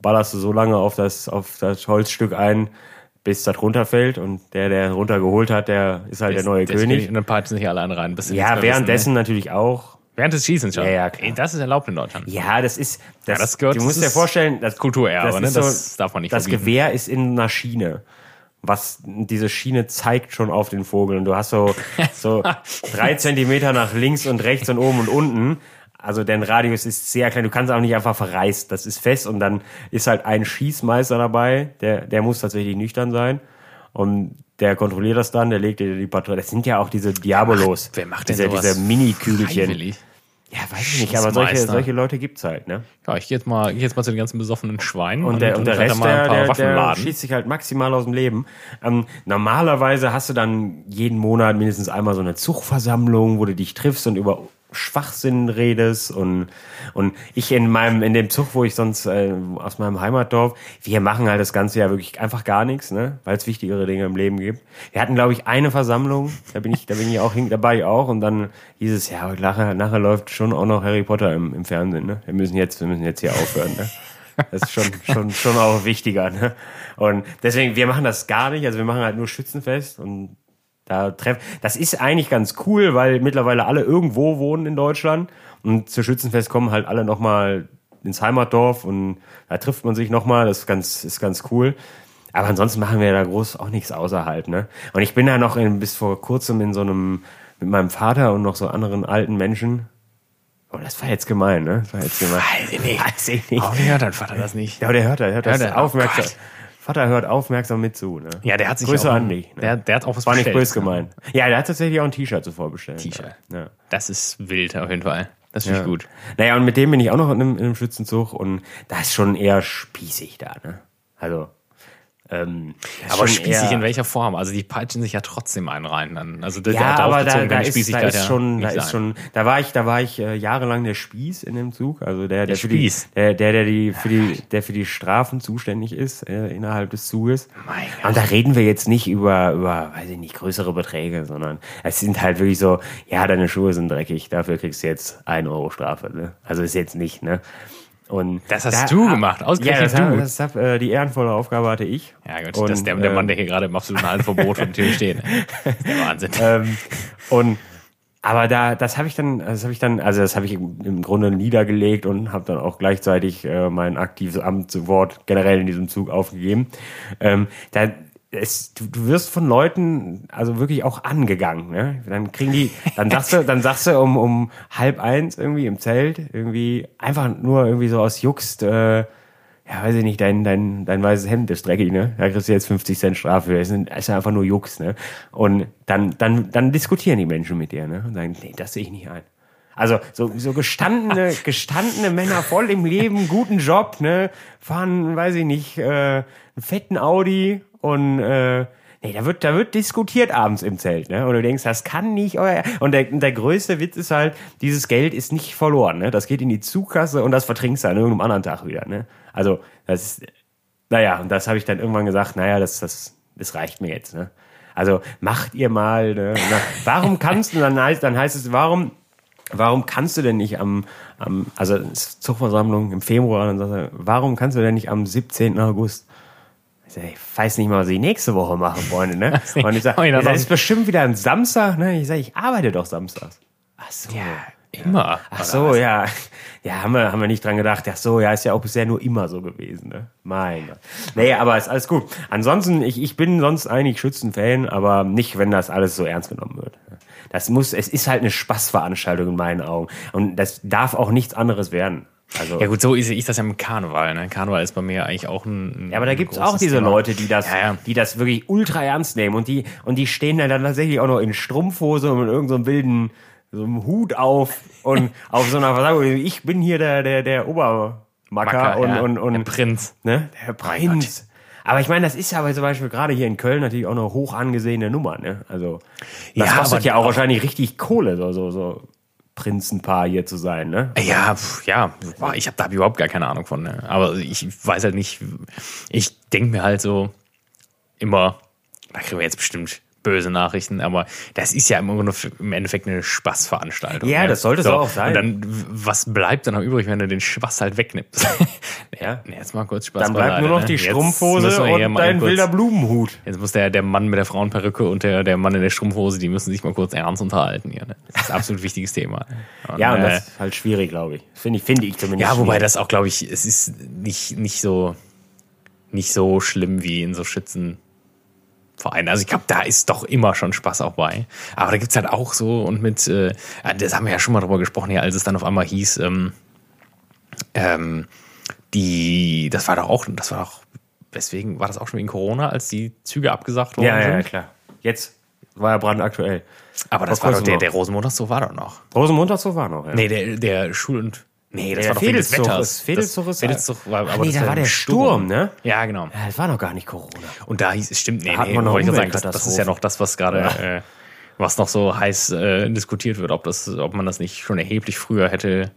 B: ballerst du so lange auf das, auf das Holzstück ein, bis das runterfällt und der, der runtergeholt hat, der ist halt der neue König.
A: Und dann peitschen sich alle einen rein. bis
B: Ja, währenddessen
A: Wissen,
B: natürlich auch.
A: Während des Schießens schon.
B: Ja, ja, klar.
A: Das ist erlaubt in Deutschland.
B: Ja, das ist, das,
A: das gehört-
B: du musst
A: das
B: dir vorstellen, das
A: Kulturerbe, ne?
B: ist
A: Das darf man nicht
B: Das
A: verbieten.
B: Gewehr ist in einer Schiene. Was diese Schiene zeigt schon auf den Vogel. Und du hast so, so drei Zentimeter nach links und rechts und oben und unten. Also dein Radius ist sehr klein. Du kannst auch nicht einfach verreißt. Das ist fest. Und dann ist halt ein Schießmeister dabei. Der, der muss tatsächlich nüchtern sein. Und der kontrolliert das dann. Der legt dir die Patrouille. Das sind ja auch diese Diabolos.
A: Wer macht denn
B: diese,
A: sowas
B: diese Mini-Kügelchen.
A: Freiwillig?
B: Ja, weiß ich nicht. Aber solche, solche Leute gibt's halt, ne?
A: Ja, ich gehe jetzt mal, ich geh jetzt mal zu den ganzen besoffenen Schweinen
B: Und der, und der
A: vielleicht
B: Rest, der, der, der schießt sich halt maximal aus dem Leben. Ähm, normalerweise hast du dann jeden Monat mindestens einmal so eine Zugversammlung, wo du dich triffst und über Schwachsinn redest und und ich in meinem in dem Zug, wo ich sonst äh, aus meinem Heimatdorf, wir machen halt das ganze ja wirklich einfach gar nichts, ne, weil es wichtigere Dinge im Leben gibt. Wir hatten glaube ich eine Versammlung, da bin ich da bin ich auch hin, dabei auch und dann dieses ja, aber nachher, nachher läuft schon auch noch Harry Potter im, im Fernsehen, ne? Wir müssen jetzt wir müssen jetzt hier aufhören, ne? Das ist schon, schon, schon auch wichtiger. Ne? Und deswegen, wir machen das gar nicht. Also wir machen halt nur Schützenfest und da treffen. Das ist eigentlich ganz cool, weil mittlerweile alle irgendwo wohnen in Deutschland und zu Schützenfest kommen halt alle nochmal ins Heimatdorf und da trifft man sich nochmal. Das ist ganz, ist ganz cool. Aber ansonsten machen wir da groß auch nichts außerhalb. Ne? Und ich bin da noch in, bis vor kurzem in so einem mit meinem Vater und noch so anderen alten Menschen. Oh, das war jetzt gemein, ne? Das war jetzt gemein.
A: Weiß ich nicht.
B: Weiß ich nicht.
A: Warum hört dein Vater das nicht?
B: Ja, der hört, der hört das
A: Ja, der- oh
B: aufmerksam.
A: Gott.
B: Vater hört aufmerksam mit zu. Ne?
A: Ja, der hat sich
B: Grüße
A: auch,
B: an dich. Ne?
A: Der, der hat auch was
B: War nicht
A: bestellt.
B: böse gemeint. Ja, der hat tatsächlich auch ein T-Shirt zuvor bestellt.
A: T-Shirt.
B: Ja.
A: Das ist wild auf jeden Fall. Das finde ich
B: Ja.
A: gut.
B: Naja, und mit dem bin ich auch noch in einem, in einem Schützenzug und da ist schon eher spießig da, ne? Also, ähm,
A: Aber spießig in welcher Form? Also die peitschen sich ja trotzdem einen rein. Dann. Also der,
B: Ja,
A: der
B: aber da, da,
A: die
B: ist, da ist schon, da ist schon, da war ich, da war ich äh, jahrelang der Spieß in dem Zug, also der, der,
A: Der
B: für die,
A: Spieß.
B: der, der, der die für die, der für die Strafen zuständig ist äh, innerhalb des Zuges.
A: Mein.
B: Und da reden wir jetzt nicht über, über, weiß ich nicht, größere Beträge, sondern es sind halt wirklich so, ja, deine Schuhe sind dreckig, dafür kriegst du jetzt ein Euro Strafe, ne? Also ist jetzt nicht, ne? Und
A: Das hast du gemacht, ausgerechnet
B: ja, das hab-
A: du.
B: Das hab, äh, die ehrenvolle Aufgabe hatte ich.
A: Ja gut,
B: Und,
A: das ist der, der
B: ähm,
A: Mann, der hier gerade im absoluten Hallenverbot vor der Tür steht. Das ist der Wahnsinn.
B: ähm, und aber da, das habe ich dann, das habe ich dann, also das habe ich im, Grunde niedergelegt und habe dann auch gleichzeitig äh, mein aktives Amtswort generell in diesem Zug aufgegeben. Ähm, da es, du, wirst von Leuten also wirklich auch angegangen. Ne? Dann kriegen die, dann sagst du, dann sagst du um, um halb eins irgendwie im Zelt irgendwie einfach nur irgendwie so aus Jux. Äh, ja, weiß ich nicht, dein, dein, dein weißes Hemd ist dreckig, ne? Da kriegst du jetzt 50 Cent Strafe. das ist einfach nur Jux, ne? Und dann, dann, dann diskutieren die Menschen mit dir, ne? Und sagen, nee, das sehe ich nicht ein. Also so, so gestandene, gestandene Männer voll im Leben, guten Job, ne, fahren, weiß ich nicht, äh, einen fetten Audi und äh, nee, da wird, da wird diskutiert abends im Zelt, ne? Und du denkst, das kann nicht euer. Und der, der größte Witz ist halt, dieses Geld ist nicht verloren, ne? Das geht in die Zugkasse und das vertrinkst du an irgendeinem anderen Tag wieder, ne? Also, das ist, naja, und das habe ich dann irgendwann gesagt, naja, das, das, das reicht mir jetzt, ne? Also macht ihr mal, ne? Na, warum kannst du, dann heißt, dann heißt es, warum warum kannst du denn nicht am, am also Zugversammlung im Februar, dann sagt er, warum kannst du denn nicht am 17. August? Ich, weiß nicht mal, was ich nächste Woche mache, Freunde, ne? Und ich sage, das ist bestimmt wieder ein Samstag, ne? Ich sage, ich arbeite doch samstags.
A: Ach so. Ja, immer.
B: Ach so, ja. Ja, haben wir, haben wir nicht dran gedacht. Ach so, ja, ist ja auch bisher nur immer so gewesen, ne? Mein Gott. Nee, aber ist alles gut. Ansonsten, ich, ich bin sonst eigentlich Schützenfan, aber nicht, wenn das alles so ernst genommen wird. Das muss, es ist halt eine Spaßveranstaltung in meinen Augen. Und das darf auch nichts anderes werden. Also,
A: ja gut, so sehe ich das ja mit Karneval. Ne? Karneval ist bei mir eigentlich auch ein.
B: ein ja, aber da gibt's auch diese Thema. Leute, die das, ja, ja. die das wirklich ultra ernst nehmen und die und die stehen dann tatsächlich auch noch in Strumpfhose und mit irgendeinem so wilden so einem Hut auf und auf so einer Versammlung. Ich bin hier der der der Obermacker Macker, und,
A: ja.
B: und und
A: der Prinz,
B: ne? Der Prinz. Aber ich meine, das ist ja aber zum Beispiel gerade hier in Köln natürlich auch eine hoch angesehene Nummer, ne? Also das ja, kostet ja auch, auch wahrscheinlich richtig Kohle, so, so, so Prinzenpaar hier zu sein, ne?
A: Ja, ja, ich habe da überhaupt gar keine Ahnung von. Ne? Aber ich weiß halt nicht, ich denke mir halt so immer, da kriegen wir jetzt bestimmt böse Nachrichten, aber das ist ja im, Endeffekt eine Spaßveranstaltung.
B: Ja,
A: ne?
B: das sollte so, es auch sein.
A: Und dann, was bleibt dann noch übrig, wenn du den Spaß halt wegnimmst? ja, jetzt mal kurz Spaß
B: Dann bleibt nur noch ne? die Strumpfhose und dein kurz, wilder Blumenhut.
A: Jetzt muss der, der Mann mit der Frauenperücke und der, der Mann in der Strumpfhose, die müssen sich mal kurz ernst unterhalten hier. Ne? Das ist ein absolut wichtiges Thema.
B: Und, ja, und das äh, ist halt schwierig, glaube ich. Finde ich, finde ich zumindest.
A: Ja, wobei
B: schwierig.
A: das auch, glaube ich, es ist nicht, nicht so, nicht so schlimm wie in so Schützen, Vereine. Also ich glaube, da ist doch immer schon Spaß auch bei. Aber da gibt's halt auch so und mit, äh, das haben wir ja schon mal drüber gesprochen, ja, als es dann auf einmal hieß, ähm, ähm, die, das war doch auch, das war doch, weswegen war das auch schon wegen Corona, als die Züge abgesagt wurden?
B: Ja, ja, klar. Jetzt war ja brandaktuell.
A: Aber das war doch der, der Rosenmontagszug war doch noch.
B: Rosenmontagszug war noch, ja.
A: Nee, der, der Schul- und
B: Nee, das ja, war doch wegen des Wetters.
A: Fädelzug ist,
B: Fädelzug war, aber nee, da war der Sturm, Sturm, ne?
A: Ja, genau.
B: Ja, das war noch gar nicht Corona.
A: Und da hieß es, stimmt, nee,
B: da
A: nee, wollte ich sagen, das, das ist ja noch das, was gerade, ja. äh, was noch so heiß äh, diskutiert wird, ob das, ob man das nicht schon erheblich früher hätte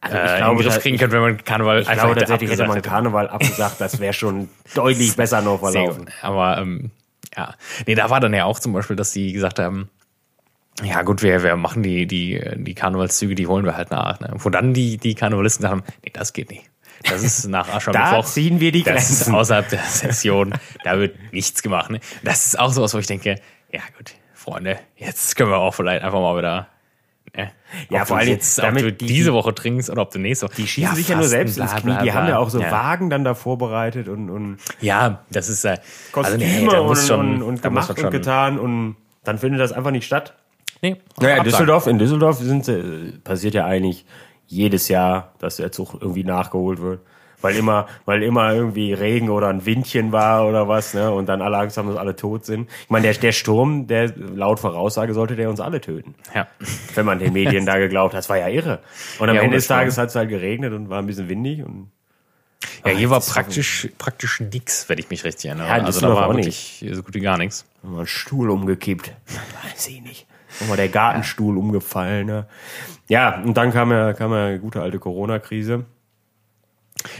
A: also ich äh, glaube, Griff kriegen können, wenn man Karneval
B: ich einfach glaube, tatsächlich hätte man Karneval abgesagt, das wäre schon deutlich besser noch verlaufen.
A: Aber ähm, ja, nee, da war dann ja auch zum Beispiel, dass die gesagt haben, ja gut, wir, wir machen die, die, die Karnevalszüge, die holen wir halt nach. Ne? Wo dann die, die Karnevalisten haben, nee, das geht nicht. Das ist nach Aschermittwoch.
B: da ziehen wir die Grenzen.
A: Das ist außerhalb der Session. da wird nichts gemacht. Ne? Das ist auch sowas, wo ich denke, ja gut, Freunde, jetzt können wir auch vielleicht einfach mal wieder
B: Ne? Ja, ob vor allem
A: jetzt, damit ob du diese Woche trinkst oder ob du nächste Woche.
B: Die schießen ja, sich ja nur selbst ins Knie. Die haben ja auch so ja. Wagen dann da vorbereitet und, und
A: ja, das ist äh,
B: Kostüme also, nee, und, schon, und, und gemacht und getan und dann findet das einfach nicht statt.
A: Nee.
B: Naja, in Düsseldorf, in Düsseldorf sind, äh, passiert ja eigentlich jedes Jahr, dass der Zug irgendwie nachgeholt wird. Weil immer, weil immer irgendwie Regen oder ein Windchen war oder was, ne? Und dann alle Angst haben, dass alle tot sind. Ich meine, der, der Sturm, der laut Voraussage sollte der uns alle töten.
A: Ja.
B: Wenn man den Medien da geglaubt hat, das war ja irre. Und am ja, Ende des Tages hat es halt geregnet und war ein bisschen windig und
A: ja, hier war praktisch, praktisch nix, wenn ich mich richtig erinnere. Ja, also da war wirklich nicht. so gut wie gar nichts.
B: Mal ein Stuhl umgekippt. Weiß ich nicht. Nochmal der Gartenstuhl ja. umgefallen. Ne? Ja, und dann kam ja, kam ja gute alte Corona-Krise.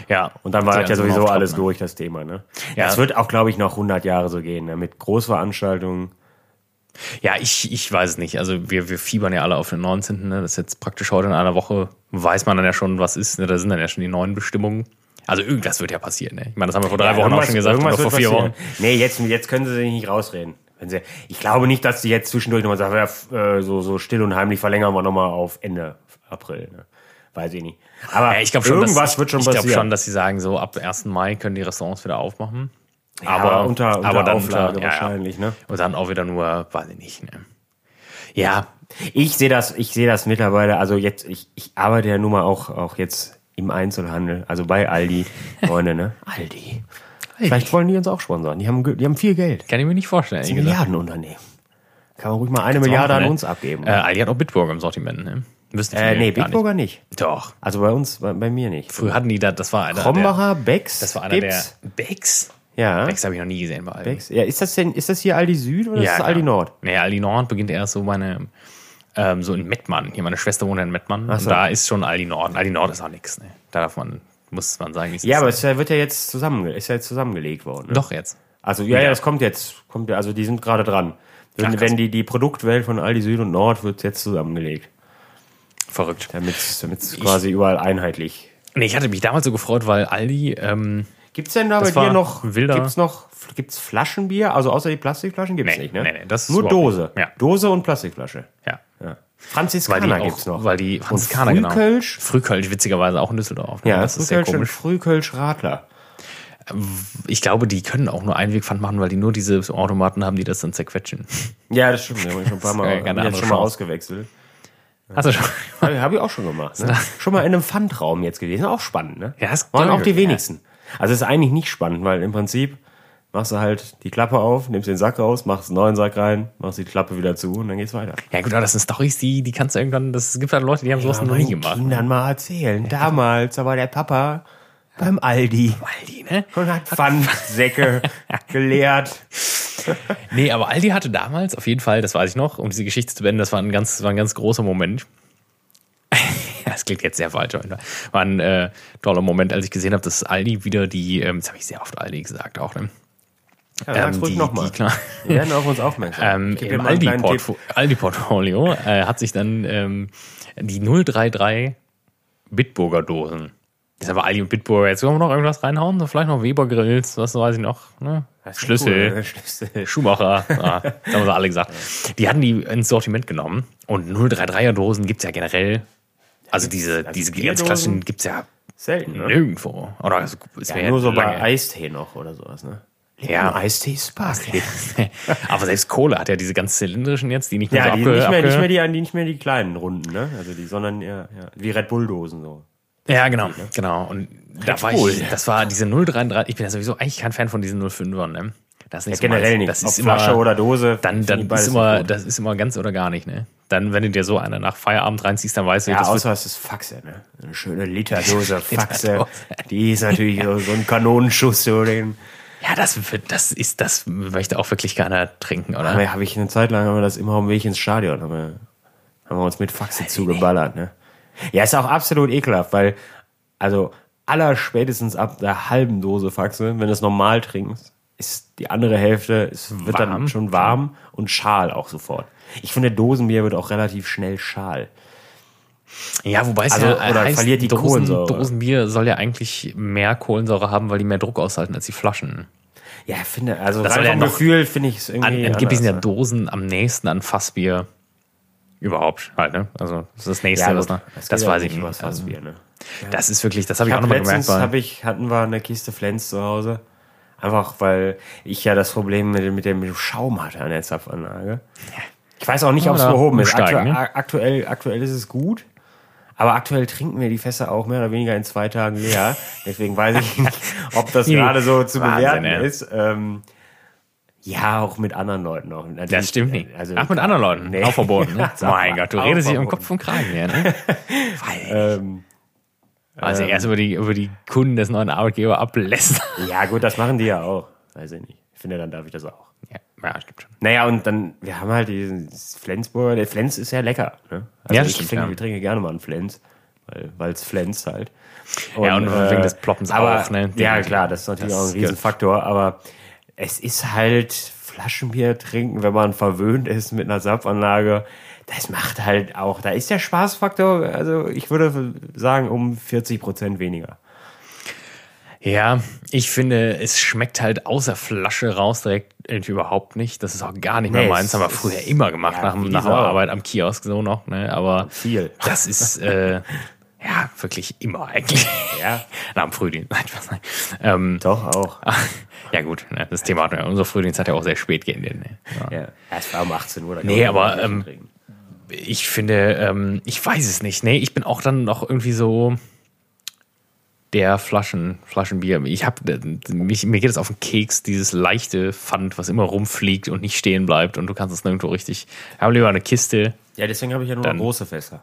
B: Ja, und dann war halt ja sowieso alles ne? durch, das Thema. Ne? Ja, es wird auch, glaube ich, noch 100 Jahre so gehen, ne? mit Großveranstaltungen.
A: Ja, ich, ich weiß es nicht. Also wir, wir fiebern ja alle auf den 19. Ne? Das ist jetzt praktisch heute in einer Woche, weiß man dann ja schon, was ist. Ne? Da sind dann ja schon die neuen Bestimmungen. Also irgendwas wird ja passieren. Ne? Ich meine, das haben wir vor drei ja, Wochen auch schon gesagt, oder vor vier Wochen.
B: Nee, jetzt, jetzt können sie sich nicht rausreden. Wenn sie, ich glaube nicht, dass sie jetzt zwischendurch nochmal sagen, ja, äh, so, so still und heimlich verlängern wir nochmal auf Ende April. Ne? Weiß ich nicht.
A: Aber ja, ich glaube schon, irgendwas dass, wird schon ich passieren. Ich glaube schon, dass sie sagen, so ab 1. Mai können die Restaurants wieder aufmachen.
B: Ja, aber unter, unter
A: aber dann
B: Auflage
A: unter,
B: wahrscheinlich, ne?
A: Und dann auch wieder nur, weiß ich nicht, ne? Ja.
B: Ich sehe das, ich sehe das mittlerweile, also jetzt, ich, ich arbeite ja nun mal auch, auch jetzt im Einzelhandel, also bei Aldi, Freunde, ne? Aldi. Vielleicht wollen die uns auch sponsern. Die haben, die haben viel Geld.
A: Kann ich mir nicht vorstellen. Das
B: ist ein Milliardenunternehmen. Kann man ruhig mal eine Milliarde an ne? uns abgeben.
A: Äh, Aldi hat auch Bitburger im Sortiment, ne? Wüssten
B: Äh, nee, Bitburger nicht.
A: nicht. Doch.
B: Also bei uns, bei, bei mir nicht.
A: Früher hatten die da, das war einer
B: Krombacher, Becks.
A: das war einer
B: gibt's?
A: der Becks.
B: Ja.
A: Becks habe ich noch nie gesehen bei Aldi.
B: Becks. Ja, ist das denn, ist das hier Aldi Süd oder ist das Aldi. Nord?
A: Nee, Aldi Nord beginnt erst so meine, ähm, so in Mettmann. Hier, meine Schwester wohnt in Mettmann.
B: so.
A: Und da ist schon Aldi Nord. Aldi Nord ist auch nichts, ne? Da darf man, muss man sagen, es
B: Ja, aber es wird ja jetzt zusammen, ist ja jetzt zusammengelegt worden. Ne?
A: Doch jetzt.
B: Also ja, ja, das kommt jetzt, kommt ja, also die sind gerade dran. Wenn,
A: Ach,
B: wenn die, die Produktwelt von Aldi Süd und Nord wird jetzt zusammengelegt.
A: Verrückt.
B: Damit es quasi überall einheitlich.
A: Nee, ich hatte mich damals so gefreut, weil Aldi, ähm,
B: Gibt's denn da bei dir noch,
A: wilder.
B: gibt's noch, gibt's Flaschenbier? Also außer die Plastikflaschen gibt's
A: Nee,
B: nicht, ne?
A: nee, nee, das
B: Nur Dose.
A: Ja.
B: Dose und Plastikflasche.
A: ja.
B: Franziskaner
A: auch,
B: gibt's noch.
A: Weil die Franziskaner,
B: und
A: genau.
B: Frühkölsch?
A: Frühkölsch, witzigerweise auch in Düsseldorf. ne?
B: Ja,
A: das ist sehr komisch.
B: Frühkölsch Radler.
A: Ich glaube, die können auch nur Einwegpfand machen, weil die nur diese Automaten haben, die das dann zerquetschen.
B: Ja, das stimmt. Da hab ich schon ein paar Mal,
A: ja
B: schon mal ausgewechselt.
A: Hast du schon?
B: Habe ich auch schon gemacht. Ne? Schon mal in einem Pfandraum jetzt gewesen. Auch spannend, ne?
A: Ja, das
B: Waren auch die
A: wirklich, ja.
B: wenigsten. Also es ist eigentlich nicht spannend, weil im Prinzip machst du halt die Klappe auf, nimmst den Sack raus, machst einen neuen Sack rein, machst die Klappe wieder zu und dann geht's weiter.
A: Ja gut, aber das sind Storys, die, die kannst du irgendwann, das es gibt halt Leute, die haben sowas noch nie gemacht.
B: Kindern mal erzählen. Damals, da war der Papa beim Aldi
A: Aldi, ne?
B: und hat Pfandsäcke geleert.
A: Nee, aber Aldi hatte damals auf jeden Fall, das weiß ich noch, um diese Geschichte zu beenden, das war ein ganz, war ein ganz großer Moment. Das klingt jetzt sehr falsch, aber war ein äh, toller Moment, als ich gesehen habe, dass Aldi wieder die, ähm, das habe ich sehr oft Aldi gesagt auch, ne?
B: Ja, sag's
A: Ähm,
B: ruhig nochmal. Wir werden auf uns aufmerksam.
A: ähm, Im
B: mal einen kleinen
A: Aldi-Portfo- Aldi-Portfolio äh, hat sich dann ähm, die 033 Bitburger Dosen. Das ist aber Aldi und Bitburger. Jetzt können wir noch irgendwas reinhauen, so vielleicht noch Weber Grills, was weiß ich noch, ne? Schlüssel.
B: cool, ne? Schlüssel.
A: Schumacher, ja, das haben sie alle gesagt. Die hatten die ins Sortiment genommen und 033er Dosen gibt's ja generell. Also diese, diese ganz klassischen gibt's ja
B: Selten, ne?
A: nirgendwo. Oder es es
B: Ja, nur so bei
A: lange-
B: Eistee noch oder sowas, ne?
A: Ja.
B: Eistee Sparkling.
A: Aber selbst Cola hat ja diese ganz zylindrischen jetzt, die nicht mehr
B: Ja,
A: so
B: die
A: abge,
B: nicht, mehr,
A: abge
B: nicht, mehr die, die, nicht mehr die kleinen Runden, ne? Also die, sondern ja, ja, wie Red Bull-Dosen so.
A: Ja, genau, genau. Und da war
B: Bull.
A: ich, das war diese 033, ich bin ja sowieso eigentlich kein Fan von diesen 05ern, ne? Das ist nicht
B: Generell
A: meins.
B: nicht.
A: Das
B: Ob
A: ist
B: Flasche
A: immer,
B: oder Dose.
A: dann, dann ist immer, das ist immer ganz oder gar nicht, ne? Dann, wenn du dir so eine nach Feierabend reinziehst, dann weißt du,
B: Ja,
A: das
B: außer es ist Faxe, ne? Eine schöne Literdose Faxe. Die ist natürlich so, so ein Kanonenschuss, so den.
A: Ja, das, wird- das ist, das möchte auch wirklich keiner trinken, oder?
B: Aber habe ich eine Zeit lang haben wir das immer dem Weg ins Stadion, haben wir, haben wir uns mit Faxe zugeballert, ne? Ja, ist auch absolut ekelhaft, weil, also, aller spätestens ab der halben Dose Faxe, wenn du es normal trinkst, ist die andere Hälfte, es wird
A: Warm.
B: dann schon warm und schal auch sofort. Ich finde, Dosenbier wird auch relativ schnell schal.
A: Ja, wobei es
B: Also,
A: ja
B: oder
A: heißt,
B: verliert die
A: Dosen,
B: Kohlensäure.
A: Dosenbier soll ja eigentlich mehr Kohlensäure haben, weil die mehr Druck aushalten als die Flaschen.
B: Ja, ich finde, also
A: Das
B: rein
A: ja
B: vom Gefühl finde ich es
A: An,
B: irgendwie.
A: angeblich sind ja. Dosen am nächsten an Fassbier überhaupt halt, ne? Also das ist das nächste,
B: ja,
A: was, ne? Das
B: ja
A: weiß ich
B: nicht, was
A: Also,
B: Fassbier, ne?
A: das ist wirklich, das habe
B: Ich
A: ich auch
B: hab
A: nochmal gemerkt,
B: letztens ich, hatten wir eine Kiste Flens zu Hause. Einfach weil ich ja das Problem mit, dem- mit dem Schaum hatte an der Zapfanlage. Ich weiß auch nicht, ob es behoben ist. Aktu
A: ne?
B: aktuell, aktuell ist es gut. Aber aktuell trinken wir die Fässer auch mehr oder weniger in zwei Tagen leer. Deswegen weiß ich nicht, ob das gerade so zu
A: Wahnsinn,
B: bewerten
A: ja.
B: ist. Ähm, ja, auch mit anderen Leuten noch. Natürlich,
A: das stimmt nicht.
B: Also,
A: Ach, mit anderen Leuten.
B: Nee.
A: Auch verboten. Ne?
B: Auch
A: mein Gott, du
B: auch
A: redest dich um
B: verboten.
A: Kopf und Kragen hier, ne? Weil,
B: Ähm,
A: also erst über die, über die Kunden des neuen Arbeitgebers ablässt.
B: ja, gut, das machen die ja auch. Weiß ich nicht. Ich finde, dann darf ich das auch.
A: Ja, ja, stimmt schon.
B: Naja, und dann, wir haben halt dieses Flensburger. Der Flens ist ja lecker. Ne? Also
A: Ja, das
B: ich
A: stimmt,
B: trinke,
A: ja.
B: trinke gerne mal einen Flens, weil es Flens halt.
A: Ja, und wegen des Ploppens
B: aber,
A: auch, ne?
B: Ja, klar, das ist natürlich
A: das
B: auch ein Riesenfaktor, aber es ist halt Flaschenbier trinken, wenn man verwöhnt ist mit einer Zapfanlage. Das macht halt auch, da ist der Spaßfaktor, also ich würde sagen, um 40 Prozent weniger.
A: Ja, ich finde, es schmeckt halt außer Flasche raus direkt irgendwie überhaupt nicht. Das ist auch gar nicht mehr
B: Nee,
A: meins. Haben wir früher immer gemacht,
B: ja,
A: nach, der. Arbeit am Kiosk so noch. Ne? Aber
B: Viel.
A: das ist äh, ja wirklich immer eigentlich.
B: Ja.
A: Nach dem Frühdienst. Nein, Spaß, nein. Ähm,
B: Doch, auch.
A: ja gut, ne? das Thema hatten wir. Unser Frühdienst hat ja auch sehr spät geendet. Ne? Ja.
B: Ja, es war um 18 Uhr.
A: Nee, aber, ähm, ich finde, ähm, ich weiß es nicht. Nee, ich bin auch dann noch irgendwie so der Flaschen, Flaschenbier. Ich hab, mich, mir geht es auf den Keks, dieses leichte Pfand, was immer rumfliegt und nicht stehen bleibt und du kannst es nirgendwo richtig. Ich habe lieber eine Kiste.
B: Ja, deswegen habe ich ja nur
A: Dann-
B: große Fässer.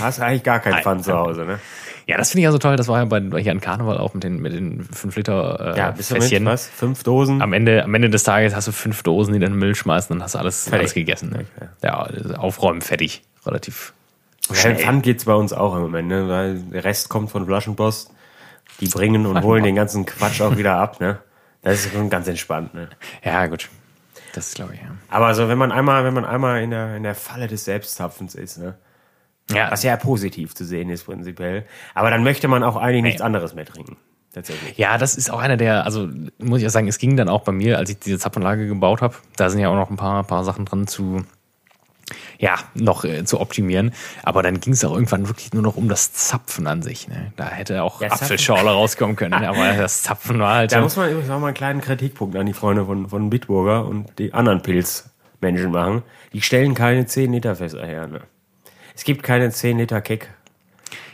B: hast du eigentlich gar keinen Pfand zu Hause, ne?
A: Ja, das finde ich ja so toll. Das war ja bei, hier an Karneval auch mit den, mit den 5 Liter äh,
B: Ja, bist du mit,
A: Fässchen.
B: was? Fünf Dosen?
A: Am Ende, am Ende des Tages hast du fünf Dosen, die du in den Müll schmeißt und dann hast du alles,
B: Fertig.
A: alles gegessen. Ne? Ja, aufräumen, fertig. Relativ
B: Ja,
A: schnell.
B: Pfand geht's bei uns auch im Moment, ne? Weil der Rest kommt von Flaschenpost. Die bringen und holen den ganzen Quatsch auch wieder ab, ne? Das ist schon ganz entspannt, ne?
A: Ja, gut. Das glaube ich, ja.
B: Aber so, wenn man einmal, wenn man einmal in der, in der Falle des Selbstzapfens ist, ne?
A: Ja,
B: Was ja positiv zu sehen ist, prinzipiell. Aber dann möchte man auch eigentlich nichts anderes mehr trinken. Tatsächlich.
A: Ja, das ist auch einer der, also muss ich auch sagen, es ging dann auch bei mir, als ich diese Zapfanlage gebaut habe, da sind ja auch noch ein paar, paar Sachen dran zu, ja, noch äh, zu optimieren. Aber dann ging es auch irgendwann wirklich nur noch um das Zapfen an sich. Ne? Da hätte auch
B: Ja.
A: Apfelschorle rauskommen können, ne? aber das Zapfen war halt
B: Da muss man übrigens auch mal einen kleinen Kritikpunkt an die Freunde von, von Bitburger und die anderen Pilzmenschen machen. Die stellen keine 10 Liter Fässer her, ne? Es gibt keine 10 Liter Keck.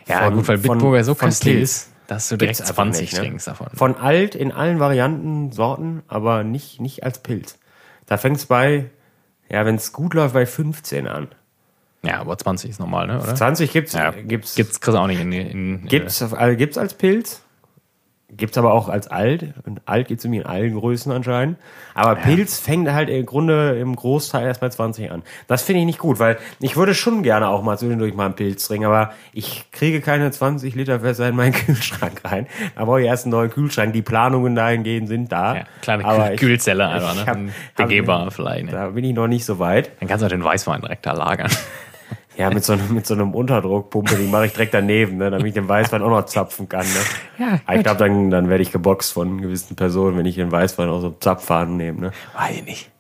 A: Ja,
B: von-
A: gut, weil Bitburger so
B: von
A: köstlich ist, dass du direkt
B: Gibt's einfach
A: 20
B: nicht, ne?
A: trinkst davon.
B: Von alt in allen Varianten, Sorten, aber nicht, nicht als Pilz. Da fängt's bei, ja, wenn es gut läuft, bei 15 an.
A: Ja, aber 20 ist normal, ne? oder?
B: 20 gibt's,
A: Ja,
B: gibt's,
A: Gibt's du auch nicht in, in
B: gibt's, äh, gibt's als Pilz. Gibt's aber auch als alt. Und alt gibt's irgendwie in allen Größen anscheinend. Aber Pilz fängt halt im Grunde im Großteil erst bei 20 an. Das finde ich nicht gut, weil ich würde schon gerne auch mal zwischendurch mal einen Pilz trinken, aber ich kriege keine 20 Liter Fässer in meinen Kühlschrank rein. Da brauche ich erst einen neuen Kühlschrank. Die Planungen dahingehend sind da.
A: ja, kleine
B: aber ich-
A: Kühlzelle einfach, ne?
B: hab-
A: Ein
B: hab-
A: Begehbar vielleicht. Ne?
B: Da bin ich noch nicht so weit.
A: Dann kannst du den Weißwein direkt da lagern.
B: Ja, mit so, einem- mit so einem Unterdruckpumpe, die mache ich direkt daneben, ne, damit ich den Weißwein auch noch zapfen kann. Ne.
A: Ja,
B: Aber ich glaube, dann, dann werde ich geboxt von gewissen Personen, wenn ich den Weißwein aus so Zapfhahn nehme. Ne.
A: Weiß ich nicht.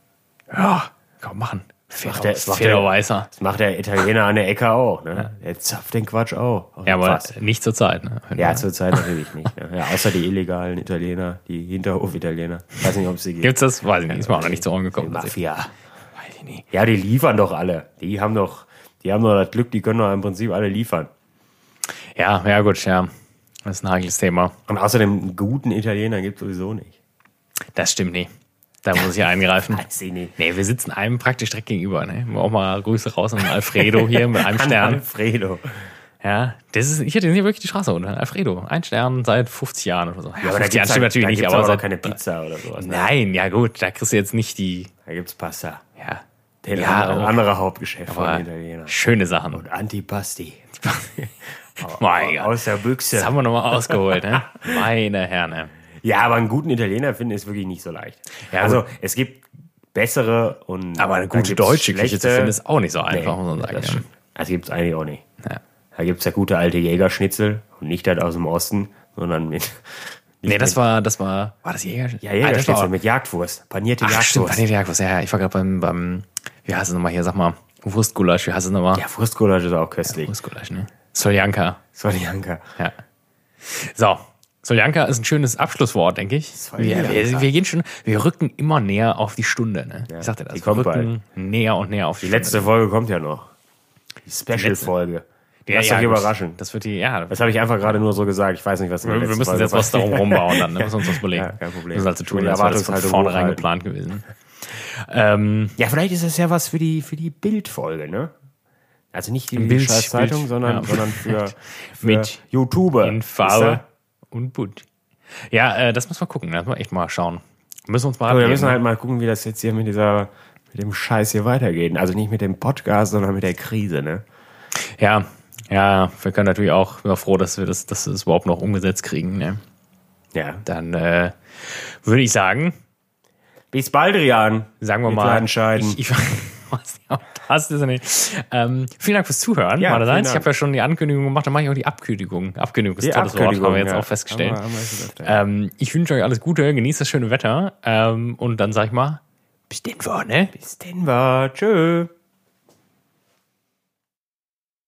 A: Ja, komm, machen.
B: macht der-
A: Fairer
B: macht der-
A: Weißer.
B: Das macht der Italiener an der Ecke auch. Ne. Der zapft den Quatsch auch.
A: Ja, aber
B: Fass.
A: nicht zur Zeit. Ne?
B: ja, zurzeit natürlich nicht. Ne. Ja, außer die illegalen Italiener, die Hinterhof-Italiener. Weiß nicht, ob es sie gibt.
A: Gibt's das? Weiß ich nicht. Ist mir auch noch nicht zu Ohren
B: Die
A: gekommen.
B: Mafia.
A: Weiß ich nicht.
B: Ja, die liefern doch alle. Die haben doch, die haben doch das Glück, die können doch im Prinzip alle liefern.
A: Ja, ja, gut, ja. Das ist ein heikles Thema.
B: Und außerdem, einen guten Italiener gibt sowieso nicht.
A: Das stimmt nicht. Da muss ich eingreifen.
B: Weiß ich nicht.
A: Nee, wir sitzen einem praktisch direkt gegenüber. Ne? Auch mal Grüße raus an Alfredo hier mit einem Stern.
B: Alfredo.
A: Ja, das ist, ich hätte hier wirklich die Straße unter. Alfredo, ein Stern seit 50 Jahren oder so. Ja,
B: Ja, aber da
A: 50 Jahren
B: gibt's
A: stimmt
B: halt,
A: natürlich
B: da
A: nicht, aber
B: aber
A: seit,
B: auch keine Pizza oder sowas. Ne?
A: Nein, ja gut, da kriegst du jetzt nicht die,
B: Da gibt's Pasta.
A: ja,
B: Den
A: Ja,
B: andere, andere Hauptgeschäft von Italienern.
A: schöne Sachen.
B: Und Antipasti.
A: mein Gott.
B: Aus der Büchse.
A: Das haben wir nochmal ausgeholt, ne? Meine Herne.
B: Ja, aber einen guten Italiener finden ist wirklich nicht so leicht.
A: Ja,
B: also
A: gut.
B: es gibt bessere und
A: Aber eine gute deutsche Küche zu
B: schlechte.
A: finden ist auch nicht so einfach,
B: Nee,
A: muss man sagen.
B: Das,
A: ja.
B: das gibt's eigentlich auch nicht.
A: Ja.
B: Da gibt's ja gute alte Jägerschnitzel und nicht das aus dem Osten, sondern mit.
A: Nee, das war, das war, war das Jäger?
B: Ja,
A: Ah, das
B: Jägerschnitzel
A: war-
B: mit Jagdwurst. Panierte
A: Ach, stimmt,
B: Jagdwurst.
A: Panierte Jagdwurst. Ja, ja, ich war gerade beim, beim, wie heißt es nochmal hier, sag mal, Wurstgulasch, wie heißt es nochmal?
B: Ja, Wurstgulasch ist auch köstlich.
A: Wurstgulasch, ne? Soljanka,
B: Soljanka.
A: ja. So. Soljanka ist ein schönes Abschlusswort, denke ich. Wir, wir, wir gehen schon, wir rücken immer näher auf die Stunde, ne? ich sagte das.
B: die
A: Wir
B: kommt
A: rücken näher und näher auf die,
B: Die letzte Folge kommt ja noch. Die Special-Folge.
A: Ja,
B: Lass
A: ja,
B: dich
A: gut.
B: überraschen.
A: Das wird die, ja.
B: Das habe ich einfach gerade nur so gesagt. Ich weiß nicht, was
A: Wir, wir müssen jetzt was darum rumbauen, dann ne? müssen wir uns was überlegen.
B: Ja, kein Problem.
A: Wir müssen also tun, als wäre das von vornherein geplant gewesen. Ähm,
B: Ja, vielleicht ist es ja was für die, für die Bildfolge, ne? Also nicht die
A: Bild-
B: sondern,
A: ja.
B: sondern für, für
A: Mit
B: YouTuber.
A: in Farbe und bunt. Ja, äh, das müssen wir gucken. Das müssen wir echt mal schauen. Müssen uns mal
B: Aber wir müssen halt mal gucken, wie das jetzt hier mit dieser, mit dem Scheiß hier weitergeht. Also nicht mit dem Podcast, sondern mit der Krise, ne?
A: Ja, ja, wir können natürlich auch, wir sind froh, dass wir das, dass wir das überhaupt noch umgesetzt kriegen. Ne?
B: Ja.
A: Dann äh, würde ich sagen,
B: Bis bald, Rian.
A: sagen wir mal, ich, ich das ist nicht. Ähm, vielen Dank fürs Zuhören.
B: Ja,
A: ich habe ja schon die Ankündigung gemacht, dann mache ich auch die Abkündigung. Abkündigung ist ein tolles Wort, haben wir jetzt
B: ja.
A: auch festgestellt.
B: Haben wir- haben wir.
A: Ähm, ich wünsche euch alles Gute, genießt das schöne Wetter ähm, und dann sag ich mal, bis denn vor, ne?
B: Bis denn war. Tschö.